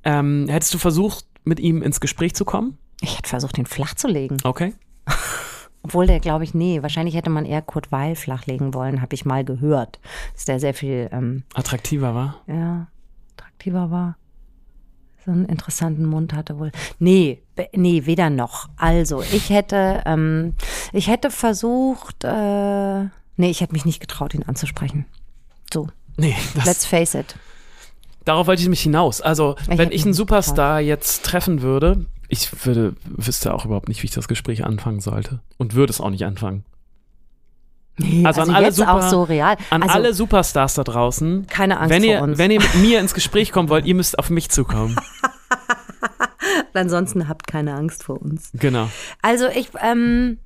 Ähm, hättest du versucht, mit ihm ins Gespräch zu kommen? Ich hätte versucht, ihn flach zu legen. Okay. Obwohl der, glaube ich, nee, wahrscheinlich hätte man eher Kurt Weil flachlegen wollen, habe ich mal gehört. Dass der sehr viel, ähm, Attraktiver war. ja, attraktiver war. So einen interessanten Mund hatte wohl. Nee, nee, weder noch. Also, ich hätte, ähm, ich hätte versucht, äh, nee, ich hätte mich nicht getraut, ihn anzusprechen. So, Nee, das, let's face it. Darauf wollte ich mich hinaus. Also, Ich wenn ich einen Superstar jetzt treffen würde, ich würde, wüsste auch überhaupt nicht, wie ich das Gespräch anfangen sollte. Und würde es auch nicht anfangen. Nee, Also an alle super- auch so real. An also, alle Superstars da draußen, keine Angst wenn vor ihr, uns. wenn ihr mit mir ins Gespräch kommen wollt, ihr müsst auf mich zukommen. Ansonsten habt keine Angst vor uns. Genau. Also ich, ähm,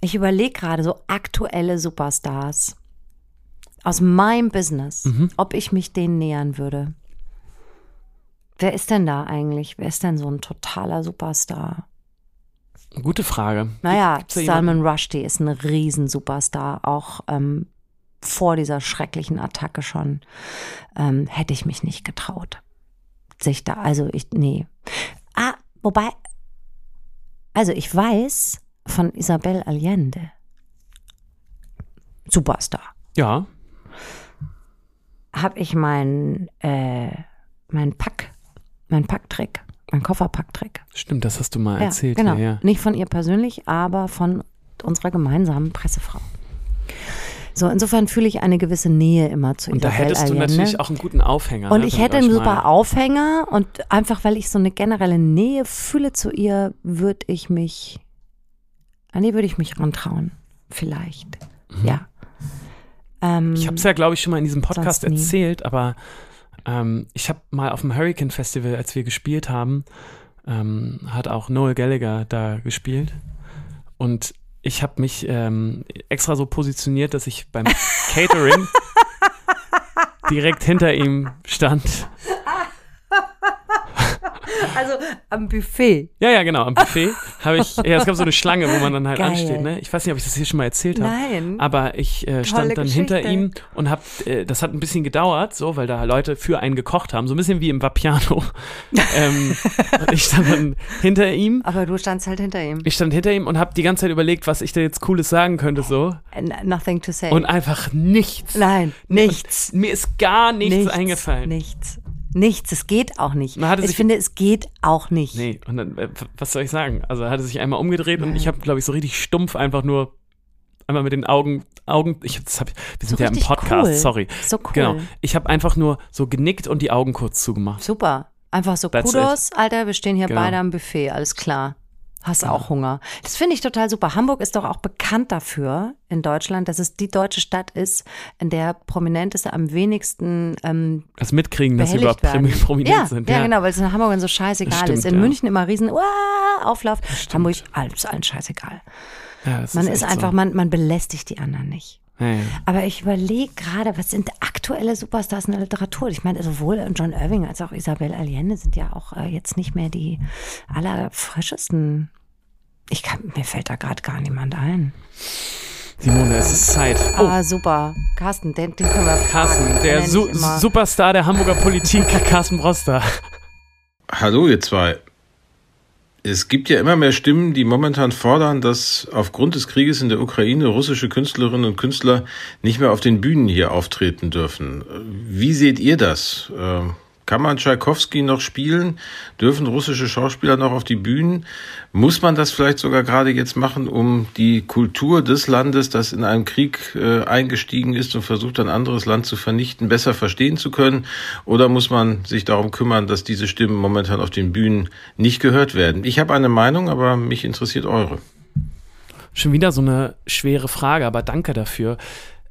ich überlege gerade so aktuelle Superstars aus meinem Business, Mhm. ob ich mich denen nähern würde. Wer ist denn da eigentlich? Wer ist denn so ein totaler Superstar? Gute Frage. Naja? Salman Rushdie ist ein Riesen-Superstar, auch ähm, vor dieser schrecklichen Attacke schon. Ähm, hätte ich mich nicht getraut. Sich da, also ich, nee. Ah, wobei, also ich weiß von Isabel Allende. Superstar. Ja, Habe ich mein, äh, mein Pack, mein Packtrick, mein Kofferpacktrick. stimmt, das hast du mal Ja, erzählt. genau. Ja, ja. Nicht von ihr persönlich, aber von unserer gemeinsamen Pressefrau. So, insofern fühle ich eine gewisse Nähe immer zu Und da hättest du Allende. natürlich auch einen guten Aufhänger. Und ne, ich hätte ihr einen super Aufhänger und einfach weil ich so eine generelle Nähe fühle zu ihr, würde ich mich, an die würde ich mich rantrauen. Vielleicht. Ja. Ähm, Mhm. Ich habe es ja, glaube ich, schon mal in diesem Podcast erzählt, aber ähm, ich habe mal auf dem Hurricane Festival, als wir gespielt haben, ähm, hat auch Noel Gallagher da gespielt. Und ich habe mich ähm, extra so positioniert, dass ich beim Catering direkt hinter ihm stand. Also am Buffet. Ja, ja, genau. Am Buffet habe ich, ja, es gab so eine Schlange, wo man dann halt Geil. ansteht. Ne? Ich weiß nicht, ob ich das hier schon mal erzählt habe. Nein. Aber ich äh, stand dann hinter Geschichte. ihm und hab, äh, das hat ein bisschen gedauert, so, weil da Leute für einen gekocht haben, so ein bisschen wie im Vapiano. ähm, und ich stand dann hinter ihm. Aber du standst halt hinter ihm. Ich stand hinter ihm und habe die ganze Zeit überlegt, was ich da jetzt Cooles sagen könnte, so. Nothing to say. Und einfach nichts. Nein, nichts. Mir ist gar nichts, eingefallen. Nichts. Nichts. Es geht auch nicht. Ich finde, es geht auch nicht. Nee, und dann, äh, was soll ich sagen? Also er hatte sich einmal umgedreht und ich habe, glaube ich, so richtig stumpf einfach nur einmal mit den Augen, Augen, ich, das hab, wir sind ja im Podcast, cool. sorry. So cool. Genau. Ich habe einfach nur so genickt und die Augen kurz zugemacht. Super. Einfach so That's Kudos, Alter, wir stehen hier Genau. beide am Buffet, alles klar. Hast auch Hunger. Das finde ich total super. Hamburg ist doch auch bekannt dafür in Deutschland, dass es die deutsche Stadt ist, in der Prominenteste am wenigsten ähm, Das mitkriegen, dass sie überhaupt werden. prom- prominent ja, sind. Ja, genau, weil es in Hamburg so scheißegal Stimmt, ist. In ja. München immer riesen Uah, Auflauf. Hamburg, alles allen scheißegal. Ja, Man ist, echt einfach, so. man, man belästigt die anderen nicht. Ja. Aber ich überlege gerade, was sind aktuelle Superstars in der Literatur? Ich meine, sowohl John Irving als auch Isabel Allende sind ja auch äh, jetzt nicht mehr die allerfrischesten. Ich kann, mir fällt da gerade gar niemand ein. Simone, es ist Zeit. Oh, Ah, super. Carsten, den, den können wir fragen. Carsten, der Su. Superstar der Hamburger Politik, Carsten Broster. Hallo ihr zwei. Es gibt ja immer mehr Stimmen, die momentan fordern, dass aufgrund des Krieges in der Ukraine russische Künstlerinnen und Künstler nicht mehr auf den Bühnen hier auftreten dürfen. Wie seht ihr das? Kann man Tschaikowski noch spielen? Dürfen russische Schauspieler noch auf die Bühnen? Muss man das vielleicht sogar gerade jetzt machen, um die Kultur des Landes, das in einem Krieg äh, eingestiegen ist und versucht, ein anderes Land zu vernichten, besser verstehen zu können? Oder muss man sich darum kümmern, dass diese Stimmen momentan auf den Bühnen nicht gehört werden? Ich habe eine Meinung, aber mich interessiert eure. Schon wieder so eine schwere Frage, aber danke dafür.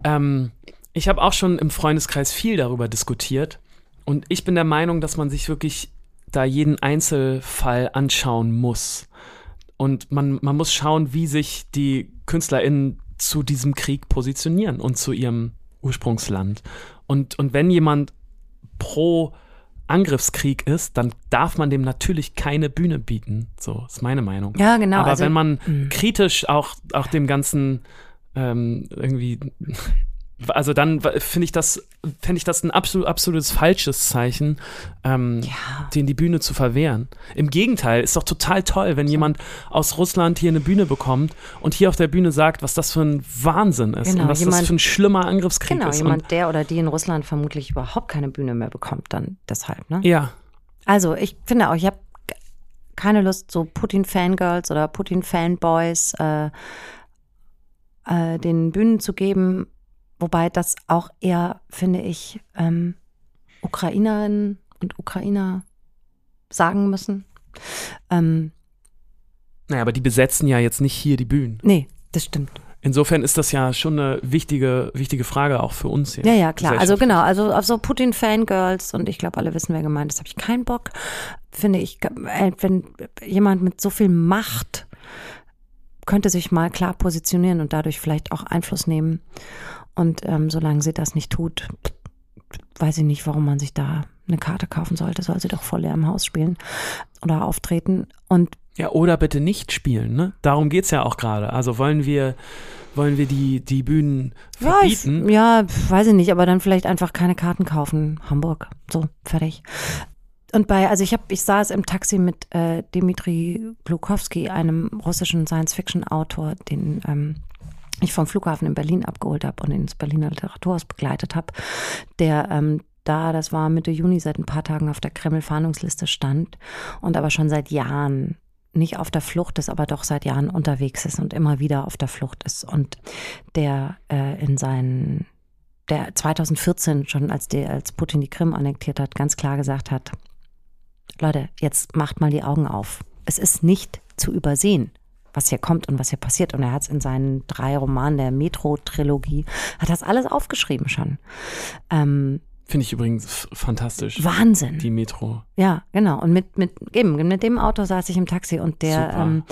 Ähm, ich habe auch schon im Freundeskreis viel darüber diskutiert und ich bin der Meinung, dass man sich wirklich da jeden Einzelfall anschauen muss. Und man, man muss schauen, wie sich die KünstlerInnen zu diesem Krieg positionieren und zu ihrem Ursprungsland. Und, und wenn jemand pro Angriffskrieg ist, dann darf man dem natürlich keine Bühne bieten. So ist meine Meinung. Ja, genau. Aber also, wenn man kritisch auch, auch dem Ganzen ähm, irgendwie, also dann finde ich das, fände ich das ein absolut, absolutes falsches Zeichen, ähm, Ja. den die Bühne zu verwehren. Im Gegenteil, ist doch total toll, wenn jemand aus Russland hier eine Bühne bekommt und hier auf der Bühne sagt, was das für ein Wahnsinn ist Genau, und was das jemand- für ein schlimmer Angriffskrieg Genau, ist. jemand, der oder die in Russland vermutlich überhaupt keine Bühne mehr bekommt, dann deshalb, ne? ja, Also, ich finde auch, ich habe keine Lust, so Putin-Fangirls oder Putin-Fanboys äh, äh, den Bühnen zu geben, wobei das auch eher, finde ich, ähm, Ukrainerinnen und Ukrainer sagen müssen. Ähm, naja, aber die besetzen ja jetzt nicht hier die Bühnen. nee, das stimmt. Insofern ist das ja schon eine wichtige, wichtige Frage auch für uns hier. Ja, ja, klar. Also genau, also auf so Putin-Fangirls und ich glaube, alle wissen, wer gemeint ist, habe ich keinen Bock. Finde ich, äh, wenn jemand mit so viel Macht könnte sich mal klar positionieren und dadurch vielleicht auch Einfluss nehmen. Und ähm, solange sie das nicht tut, weiß ich nicht, warum man sich da eine Karte kaufen sollte. Soll sie doch vor leerem Haus spielen oder auftreten. Und Ja, oder bitte nicht spielen, ne? Darum geht's ja auch gerade. Also wollen wir, wollen wir die, die Bühnen Ja, ich, verbieten? ja, weiß ich nicht, aber dann vielleicht einfach keine Karten kaufen. Hamburg, so, fertig. Und bei, also ich habe, ich saß im Taxi mit äh, Dimitri Glukowski, einem russischen Science-Fiction-Autor, den ähm, ich vom Flughafen in Berlin abgeholt habe und ins Berliner Literaturhaus begleitet habe, der ähm, da, das war Mitte Juni, seit ein paar Tagen auf der Kreml-Fahndungsliste stand und aber schon seit Jahren nicht auf der Flucht ist, aber doch seit Jahren unterwegs ist und immer wieder auf der Flucht ist und der äh, in seinen, der 2014 schon als, der, als Putin die Krim annektiert hat, ganz klar gesagt hat, Leute, jetzt macht mal die Augen auf. Es ist nicht zu übersehen, was hier kommt und was hier passiert. Und er hat es in seinen drei Romanen der Metro-Trilogie, hat das alles aufgeschrieben schon. Ähm, Finde ich übrigens fantastisch. Wahnsinn. Die Metro. Ja, genau. Und mit, mit, eben, mit dem Auto saß ich im Taxi und der, ähm,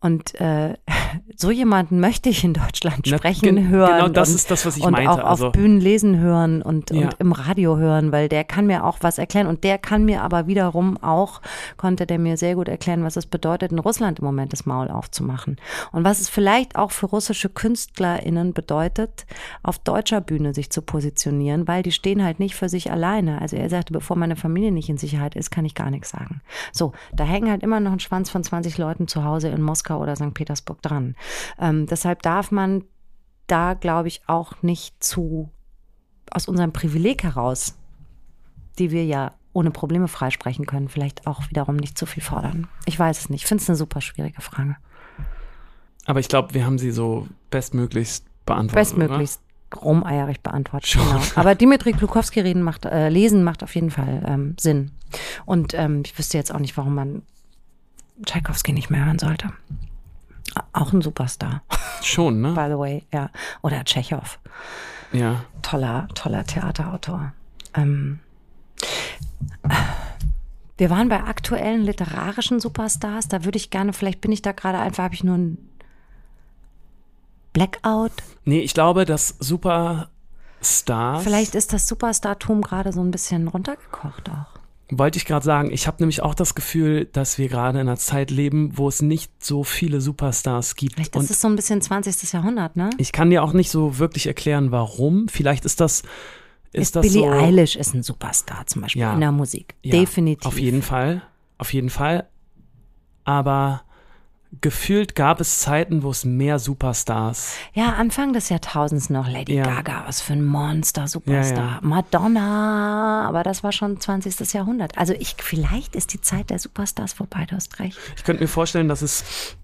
und äh, so jemanden möchte ich in Deutschland Na, sprechen gen- hören. genau das und, ist das, was ich und meinte. auch auf Also- Bühnen lesen hören und, Ja. und im Radio hören, weil der kann mir auch was erklären und der kann mir aber wiederum auch, konnte der mir sehr gut erklären, was es bedeutet, in Russland im Moment das Maul aufzumachen. Und was es vielleicht auch für russische KünstlerInnen bedeutet, auf deutscher Bühne sich zu positionieren, weil die stehen halt nicht für sich alleine. Also er sagte, bevor meine Familie nicht in Sicherheit ist, kann ich gar nichts sagen. So, da hängen halt immer noch ein Schwanz von 20 Leuten zu Hause in Moskau oder St. Petersburg dran. Ähm, deshalb darf man da, glaube ich, auch nicht zu aus unserem Privileg heraus, die wir ja ohne Probleme freisprechen können, vielleicht auch wiederum nicht zu viel fordern. Ich weiß es nicht. Ich finde es eine super schwierige Frage. Aber ich glaube, wir haben sie so bestmöglichst beantwortet. Bestmöglichst rumeierig beantwortet. Schon. Genau. Aber Dimitri Glukowski reden macht, äh, lesen macht auf jeden Fall ähm, Sinn. Und ähm, ich wüsste jetzt auch nicht, warum man Tchaikovsky nicht mehr hören sollte. Auch ein Superstar? Schon, ne? by the way, ja. Oder Tschechow. Ja. toller, toller Theaterautor. Ähm, wir waren bei aktuellen literarischen Superstars. Da würde ich gerne, vielleicht bin ich da gerade einfach, habe ich nur ein Blackout. Nee, ich glaube, dass Superstars. Vielleicht ist das Superstartum gerade so ein bisschen runtergekocht auch. Wollte ich gerade sagen, ich habe nämlich auch das Gefühl, dass wir gerade in einer Zeit leben, wo es nicht so viele Superstars gibt. Vielleicht Und ist es so ein bisschen 20. Jahrhundert, ne? ich kann dir auch nicht so wirklich erklären, warum. Vielleicht ist das. Ist, Ist Billie so, Eilish ist ein Superstar zum Beispiel Ja. in der Musik. Ja, Definitiv. Auf jeden Fall. Auf jeden Fall. Aber gefühlt gab es Zeiten, wo es mehr Superstars. Ja, Anfang des Jahrtausends noch Lady Ja. Gaga, was für ein Monster, Superstar. Ja, ja. Madonna, aber das war schon 20. Jahrhundert. Also ich, vielleicht ist die Zeit der Superstars vorbei, du hast recht. Ich könnte mir vorstellen, dass es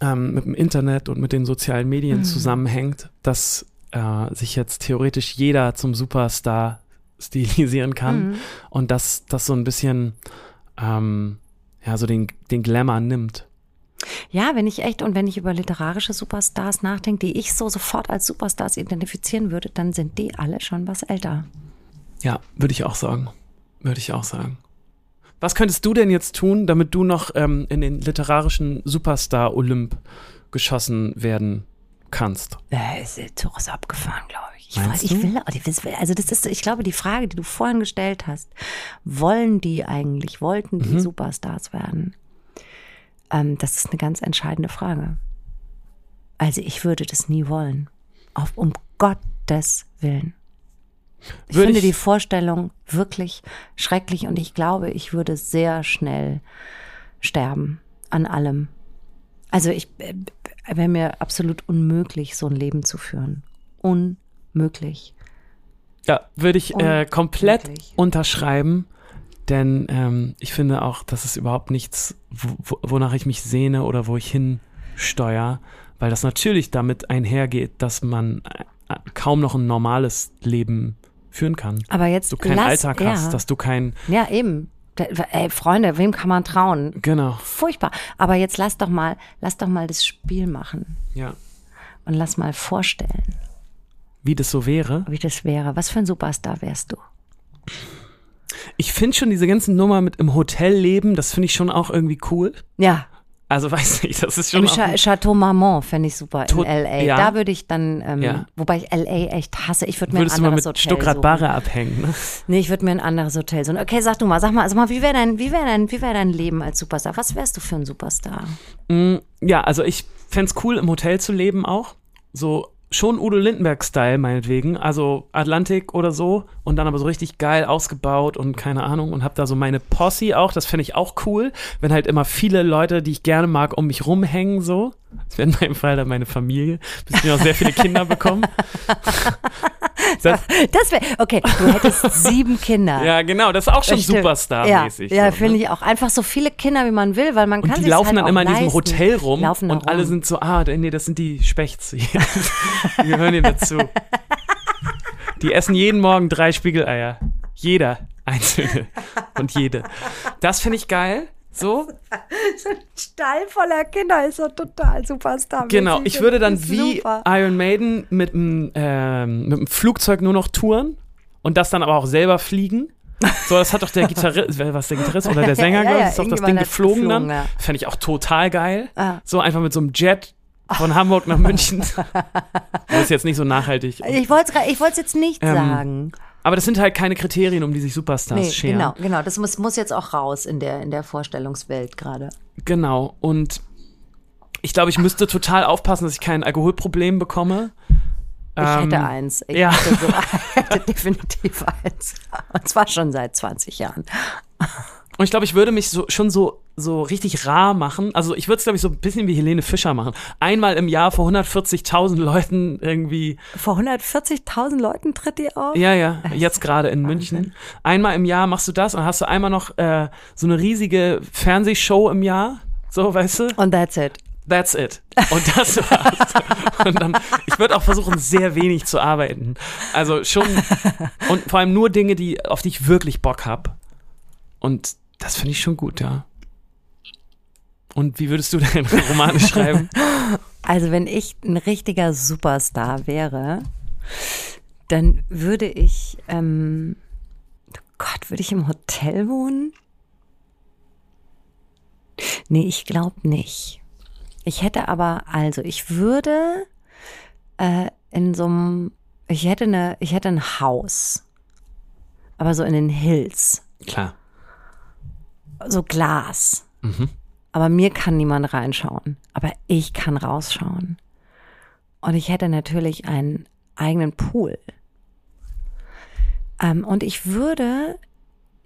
ähm, mit dem Internet und mit den sozialen Medien Mhm. zusammenhängt, dass äh, sich jetzt theoretisch jeder zum Superstar stilisieren kann Mhm. und dass das so ein bisschen ähm, ja so den, den Glamour nimmt. Ja, wenn ich echt und wenn ich über literarische Superstars nachdenke, die ich so sofort als Superstars identifizieren würde, dann sind die alle schon was älter. Ja, würde ich auch sagen. Würde ich auch sagen. Was könntest du denn jetzt tun, damit du noch ähm, in den literarischen Superstar-Olymp geschossen werden kannst? Äh, ist der Zug ist abgefahren, glaube ich. Ich, weiß, ich will, also das ist, ich glaube, die Frage, die du vorhin gestellt hast, wollen die eigentlich, wollten die Mhm. Superstars werden? Ähm, das ist eine ganz entscheidende Frage. Also ich würde das nie wollen. Auf, um Gottes Willen. Ich Würde finde ich- die Vorstellung wirklich schrecklich und ich glaube, ich würde sehr schnell sterben an allem. Also ich äh, wäre mir absolut unmöglich, so ein Leben zu führen. Unmöglich. Ja, würde ich äh, komplett Unmöglich. unterschreiben, denn ähm, ich finde auch, das ist überhaupt nichts, wo, wo- wonach ich mich sehne oder wo ich hinsteuere, weil das natürlich damit einhergeht, dass man äh, kaum noch ein normales Leben führen kann. Aber jetzt Du keinen lass, Alltag ja, hast, dass du kein, ja eben. Ey, Freunde, wem kann man trauen? genau, Furchtbar. Aber jetzt lass doch mal, lass doch mal das Spiel machen ja, und lass mal vorstellen, wie das so wäre. wie das wäre. Was für ein Superstar wärst du? Ich finde schon diese ganzen Nummer mit im Hotel leben, das finde ich schon auch irgendwie cool. Ja, Also weiß nicht, das ist schon im Cha Chateau Marmont fände ich super Tot- in L.A. ja. Da würde ich dann, ähm, Ja. wobei ich L.A. echt hasse. Ich würde mir ein würdest du mal anderes mit Hotel Stuttgart. Barre abhängen. Ne? Nee, ich würde mir ein anderes Hotel suchen. Okay, sag du mal, sag mal, sag mal, wie wäre dein, wie wäre dein, wie wäre dein Leben als Superstar? Was wärst du für ein Superstar? Mm, Ja, also ich fänd's cool, im Hotel zu leben auch. So schon Udo Lindenberg-Style meinetwegen. Also Atlantik oder so. Und dann aber so richtig geil ausgebaut und keine Ahnung. Und hab da so meine Posse auch. Das fände ich auch cool. Wenn halt immer viele Leute, die ich gerne mag, um mich rumhängen so. Das wäre in meinem Fall dann meine Familie. Bis wir auch sehr viele Kinder bekommen. Das, Das wäre, okay, du hättest sieben Kinder. ja, genau. Das ist auch schon. Superstar-mäßig. Ja, ja so, finde ne? ich auch. Einfach so viele Kinder, wie man will, weil man kann Und die sich's laufen halt dann immer in diesem. Hotel rum Laufen da und alle rum. sind so, ah, nee, das sind die Spechts. Die gehören hier dazu. Die essen jeden Morgen drei Spiegeleier. Jeder einzelne und jede. Das finde ich geil. So, Stall voller Kinder ist so total Superstar. genau. Ich würde dann wie Super. Iron Maiden mit dem ähm, Flugzeug nur noch touren und das dann aber auch selber fliegen. So, das hat doch der Gitarrist, was der Gitarrist oder der Sänger, Ja, ich, ja, ist doch das Ding geflogen, geflogen, dann. ja. Fände ich auch total geil. Ah. So einfach mit so einem Jet von Hamburg nach München. Das ist jetzt nicht so nachhaltig. Ich wollte es ich wollt's jetzt nicht Ähm, sagen. Aber das sind halt keine Kriterien, um die sich Superstars Nee, scheren. genau, genau. Das muss, muss jetzt auch raus in der, in der Vorstellungswelt gerade. Genau. Und ich glaube, ich müsste total aufpassen, dass ich kein Alkoholproblem bekomme. Ich Ähm, hätte eins. Ich ja. hätte, so, hätte definitiv eins. Und zwar schon seit 20 Jahren. Und ich glaube, ich würde mich so, schon so, so richtig rar machen. Also ich würde es, glaube ich, so ein bisschen wie Helene Fischer machen. Einmal im Jahr vor 140.000 Leuten irgendwie, Vor 140.000 Leuten tritt die auf? ja, ja, jetzt gerade in München. Einmal im Jahr machst du das und hast du einmal noch äh, so eine riesige Fernsehshow im Jahr. So, weißt du? Und that's it. That's it. Und das war's. Und dann, ich würde auch versuchen, sehr wenig zu arbeiten. Also schon, und vor allem nur Dinge, die, auf die ich wirklich Bock habe. Und das finde ich schon gut, ja. Und wie würdest du deine Romane schreiben? Also wenn ich ein richtiger Superstar wäre, dann würde ich, ähm, oh Gott, würde ich im Hotel wohnen? Nee, ich glaube nicht. Ich hätte aber, also ich würde äh, in so einem, ich hätte eine, ich hätte ein Haus, aber so in den Hills, Klar. So Glas. Aber mir kann niemand reinschauen. Aber ich kann rausschauen. Und ich hätte natürlich einen eigenen Pool. Ähm, und ich würde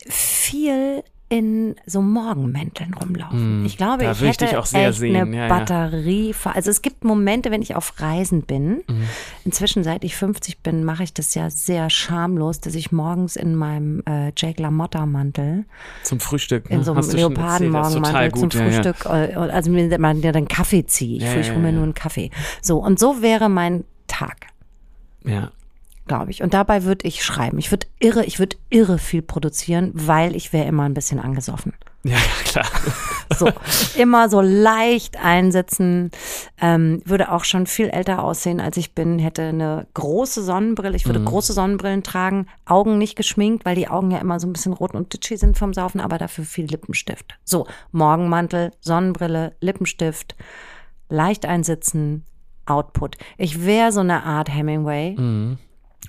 viel in so Morgenmänteln rumlaufen. Mm, ich glaube, ich ich hätte sehr echt sehen, eine ja, ja. Batterie. Also es gibt Momente, wenn ich auf Reisen bin. Mhm. Inzwischen, seit ich 50 bin, mache ich das ja sehr schamlos, dass ich morgens in meinem äh, Jake LaMotta Mantel Zum Frühstück. in ne? so einem Leopardenmorgenmantel zum ja, ja. Frühstück. äh, Also mir man ja dann Kaffee ziehe. Ich, Ja, ich ja, hole mir ja. nur einen Kaffee. So, und so wäre mein Tag, Ja. Glaube ich. Und dabei würde ich schreiben. Ich würde irre, ich würde irre viel produzieren, weil ich wäre immer ein bisschen angesoffen. Ja, klar. So, immer so leicht einsetzen. Ähm, würde auch schon viel älter aussehen, als ich bin. Hätte eine große Sonnenbrille. Ich Mhm. würde große Sonnenbrillen tragen. Augen nicht geschminkt, weil die Augen ja immer so ein bisschen rot und ditchy sind vom Saufen, aber dafür viel Lippenstift. So, Morgenmantel, Sonnenbrille, Lippenstift, leicht einsitzen, Output. Ich wäre so eine Art Hemingway.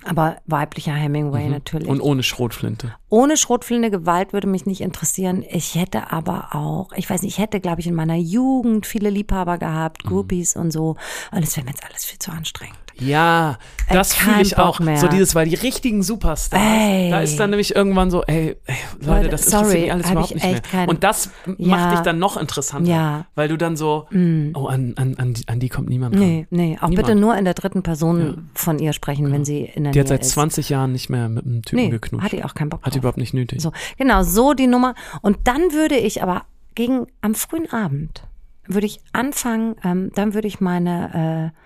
Aber weiblicher Hemingway natürlich. Mhm. Und ohne Schrotflinte. Ohne Schrotflinte Gewalt würde mich nicht interessieren. Ich hätte aber auch, ich weiß nicht, ich hätte, glaube ich, in meiner Jugend viele Liebhaber gehabt, Mhm. Groupies und so. Und es wäre mir jetzt alles viel zu anstrengend. Ja, das fühle ich auch. mehr. So dieses, weil die richtigen Superstars, Ey. da ist dann nämlich irgendwann so, ey, ey Leute, das sorry, interessiert mich alles überhaupt ich nicht mehr. kein- Und das Ja. macht dich dann noch interessanter. Ja. Mm. Weil du dann so, oh, an, an, an, die, an die kommt niemand ran. Nee, nee, auch Niemand. bitte nur in der dritten Person von ihr sprechen, wenn sie in der Die Nähe hat seit ist. 20 Jahren nicht mehr mit einem Typen nee, geknutscht. hat die auch keinen Bock Hat die überhaupt nicht nötig. So, genau, so die Nummer. Und dann würde ich aber gegen am frühen Abend würde ich anfangen, ähm, dann würde ich meine äh,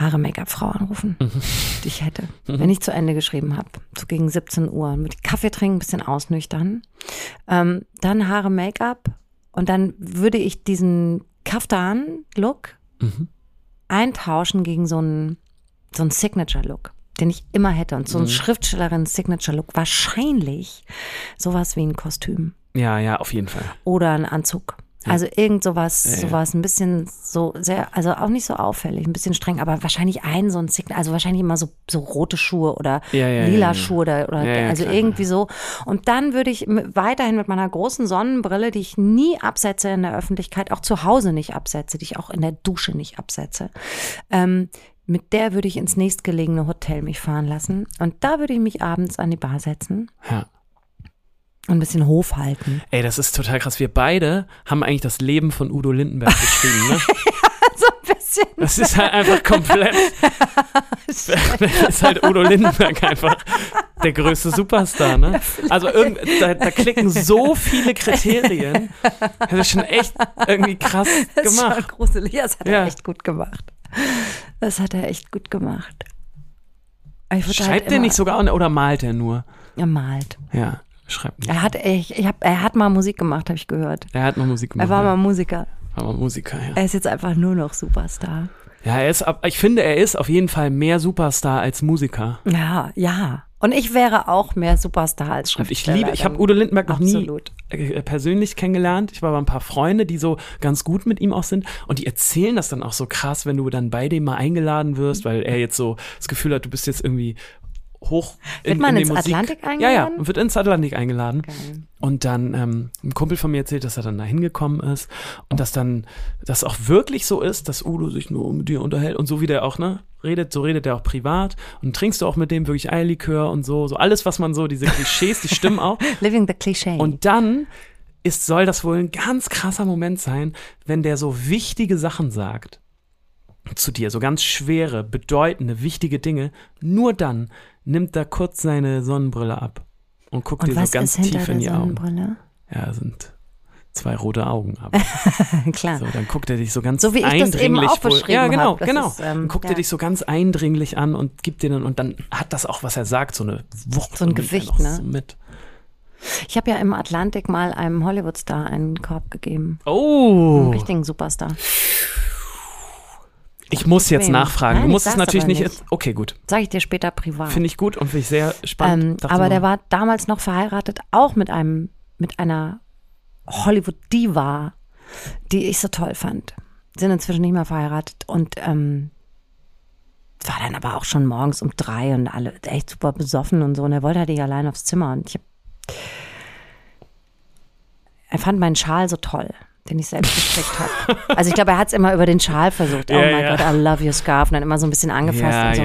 Haare-Make-up-Frau anrufen, die ich hätte, wenn ich zu Ende geschrieben habe, so gegen 17 Uhr. Mit Kaffee trinken, ein bisschen ausnüchtern. Ähm, dann Haare, Make-up und dann würde ich diesen Kaftan-Look eintauschen gegen so einen, so einen Signature-Look, den ich immer hätte. Und so ein Schriftstellerin-Signature-Look, wahrscheinlich sowas wie ein Kostüm Ja, ja, auf jeden Fall. oder ein Anzug. Also irgend sowas, Ja, ja. sowas ein bisschen so sehr, also auch nicht so auffällig, ein bisschen streng, aber wahrscheinlich ein so ein Signal, also wahrscheinlich immer so, so rote Schuhe oder Ja, lila. Schuhe oder, oder also klar, irgendwie so. Und dann würde ich weiterhin mit meiner großen Sonnenbrille, die ich nie absetze in der Öffentlichkeit, auch zu Hause nicht absetze, die ich auch in der Dusche nicht absetze, ähm, mit der würde ich ins nächstgelegene Hotel mich fahren lassen. Und da würde ich mich abends an die Bar setzen Ja. Und ein bisschen Hof halten. Ey, das ist total krass. Wir beide haben eigentlich das Leben von Udo Lindenberg geschrieben, ne? Bisschen. Das ist halt einfach komplett. das ist halt Udo Lindenberg einfach der größte Superstar, ne? Also irgend, da, da klicken so viele Kriterien. Das ist schon echt irgendwie krass Das ist schon gemacht. gruselig. Das hat Ja. er echt gut gemacht. Das hat er echt gut gemacht. Schreibt halt immer- nicht sogar oder malt er nur? Er malt. Ja, schreibt nicht. Er hat, ich, ich hab, er hat mal Musik gemacht, habe ich gehört. Er hat mal Musik gemacht. Er war mal Musiker. war mal Musiker, ja. Er ist jetzt einfach nur noch Superstar. Ja, er ist, ich finde, er ist auf jeden Fall mehr Superstar als Musiker. Ja, ja. Und ich wäre auch mehr Superstar als Und Schriftsteller. ich liebe, ich habe. Udo Lindenberg noch Absolut. nie äh, persönlich kennengelernt. Ich war aber ein paar Freunde, die so ganz gut mit ihm auch sind. Und die erzählen das dann auch so krass, wenn du dann bei dem mal eingeladen wirst, weil er jetzt so das Gefühl hat, du bist jetzt irgendwie hoch Wird man ins Atlantik Ja, ja, eingeladen? und wird ins Atlantik eingeladen. Geil. Und dann ähm, ein Kumpel von mir erzählt, dass er dann da hingekommen ist und dass dann das auch wirklich so ist, dass Udo sich nur mit dir unterhält und so wie der auch, ne, redet, so redet er auch privat und trinkst du auch mit dem wirklich Eierlikör und so, so alles, was man so, diese Klischees, die stimmen auch. Living the Cliché. Und dann ist, soll das wohl ein ganz krasser Moment sein, wenn der so wichtige Sachen sagt zu dir, so ganz schwere, bedeutende, wichtige Dinge. Nur dann nimmt er kurz seine Sonnenbrille ab und guckt Und dir so ganz tief in die Augen. Ja, sind zwei rote Augen. Aber Klar. so, dann guckt er dich so ganz So wie ich das eben eindringlich auch beschrieben Ja, genau, hab. Genau. ist, ähm, guckt ja. er dich so ganz eindringlich an und gibt dir dann und dann hat das auch, was er sagt, so eine Wucht. So ein Gewicht, ne? So mit. Ich habe ja im Atlantik mal einem Hollywood-Star einen Korb gegeben. Oh, Einen richtigen Superstar. Ich muss jetzt nachfragen. Nein, du ich musst es natürlich nicht. nicht. Okay, gut. Sage ich dir später privat. Finde ich gut und finde ich sehr spannend. Ähm, aber der war damals noch verheiratet, auch mit einem, mit einer Hollywood-Diva, die ich so toll fand. Sind inzwischen nicht mehr verheiratet und ähm, war dann aber auch schon morgens um drei und alle echt super besoffen und so. Und er wollte halt nicht allein aufs Zimmer und ich hab, er fand meinen Schal so toll, den ich selbst gestrickt habe. Also ich glaube, er hat es immer über den Schal versucht. Oh Ja, mein ja. Gott, I love your scarf. Und dann immer so ein bisschen angefasst ja, und so.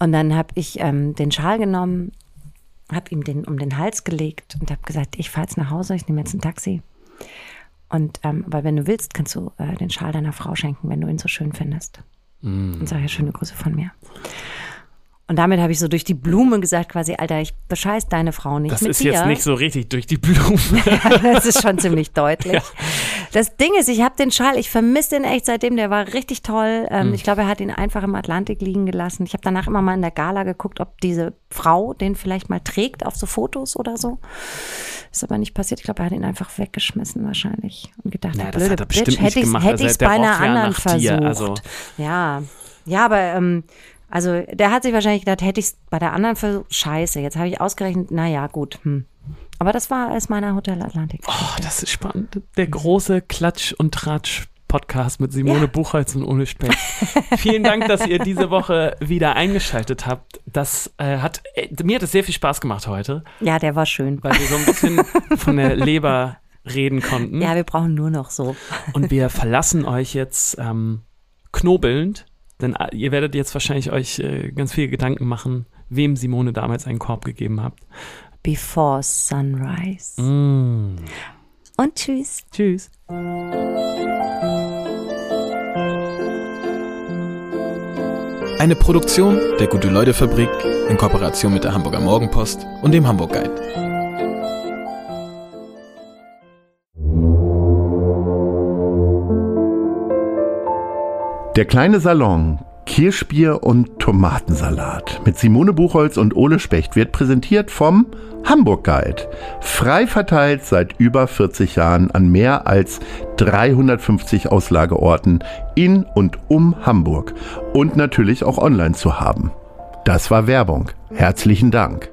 Und dann habe ich ähm, den Schal genommen, habe ihm den um den Hals gelegt und habe gesagt, ich fahre jetzt nach Hause, ich nehme jetzt ein Taxi. Und ähm, aber wenn du willst, kannst du äh, den Schal deiner Frau schenken, wenn du ihn so schön findest. Mm. Und sag ja schöne Grüße von mir. Und damit habe ich so durch die Blume gesagt, quasi, Alter, ich bescheiß deine Frau nicht Das mit ist dir. jetzt nicht so richtig durch die Blume. das ist schon ziemlich deutlich. Das Ding ist, ich habe den Schal, ich vermisse den echt seitdem, der war richtig toll. Hm. Ähm, Ich glaube, er hat ihn einfach im Atlantik liegen gelassen. Ich habe danach immer mal in der Gala geguckt, ob diese Frau den vielleicht mal trägt auf so Fotos oder so. Ist aber nicht passiert. Ich glaube, er hat ihn einfach weggeschmissen wahrscheinlich und gedacht, Na, der das blöde er Bitch, hätte ich hätte Also, bei einer ja anderen nach versucht. also. Ja, ja, aber ähm, also der hat sich wahrscheinlich gedacht, hätte ich es bei der anderen versucht, scheiße, jetzt habe ich ausgerechnet, naja, gut. Hm. Aber das war aus meiner Hotel Atlantik. Oh, das ist spannend. Der große Klatsch- und Tratsch-Podcast mit Simone Ja. Buchholz und Ole Speck. Vielen Dank, dass ihr diese Woche wieder eingeschaltet habt. Das äh, hat, äh, mir hat es sehr viel Spaß gemacht heute, Ja, der war schön. weil wir so ein bisschen von der Leber reden konnten. Ja, wir brauchen nur noch so. Und wir verlassen euch jetzt ähm, knobelnd, denn äh, ihr werdet jetzt wahrscheinlich euch äh, ganz viele Gedanken machen, wem Simone damals einen Korb gegeben habt. Before Sunrise. Mm. Und tschüss. Tschüss. Eine Produktion der Gute-Leute-Fabrik in Kooperation mit der Hamburger Morgenpost und dem Hamburg Guide. Der kleine Salon, Kirschbier und Tomatensalat mit Simone Buchholz und Ole Specht wird präsentiert vom Hamburg Guide. Frei verteilt seit über 40 Jahren an mehr als 350 Auslageorten in und um Hamburg und natürlich auch online zu haben. Das war Werbung. Herzlichen Dank.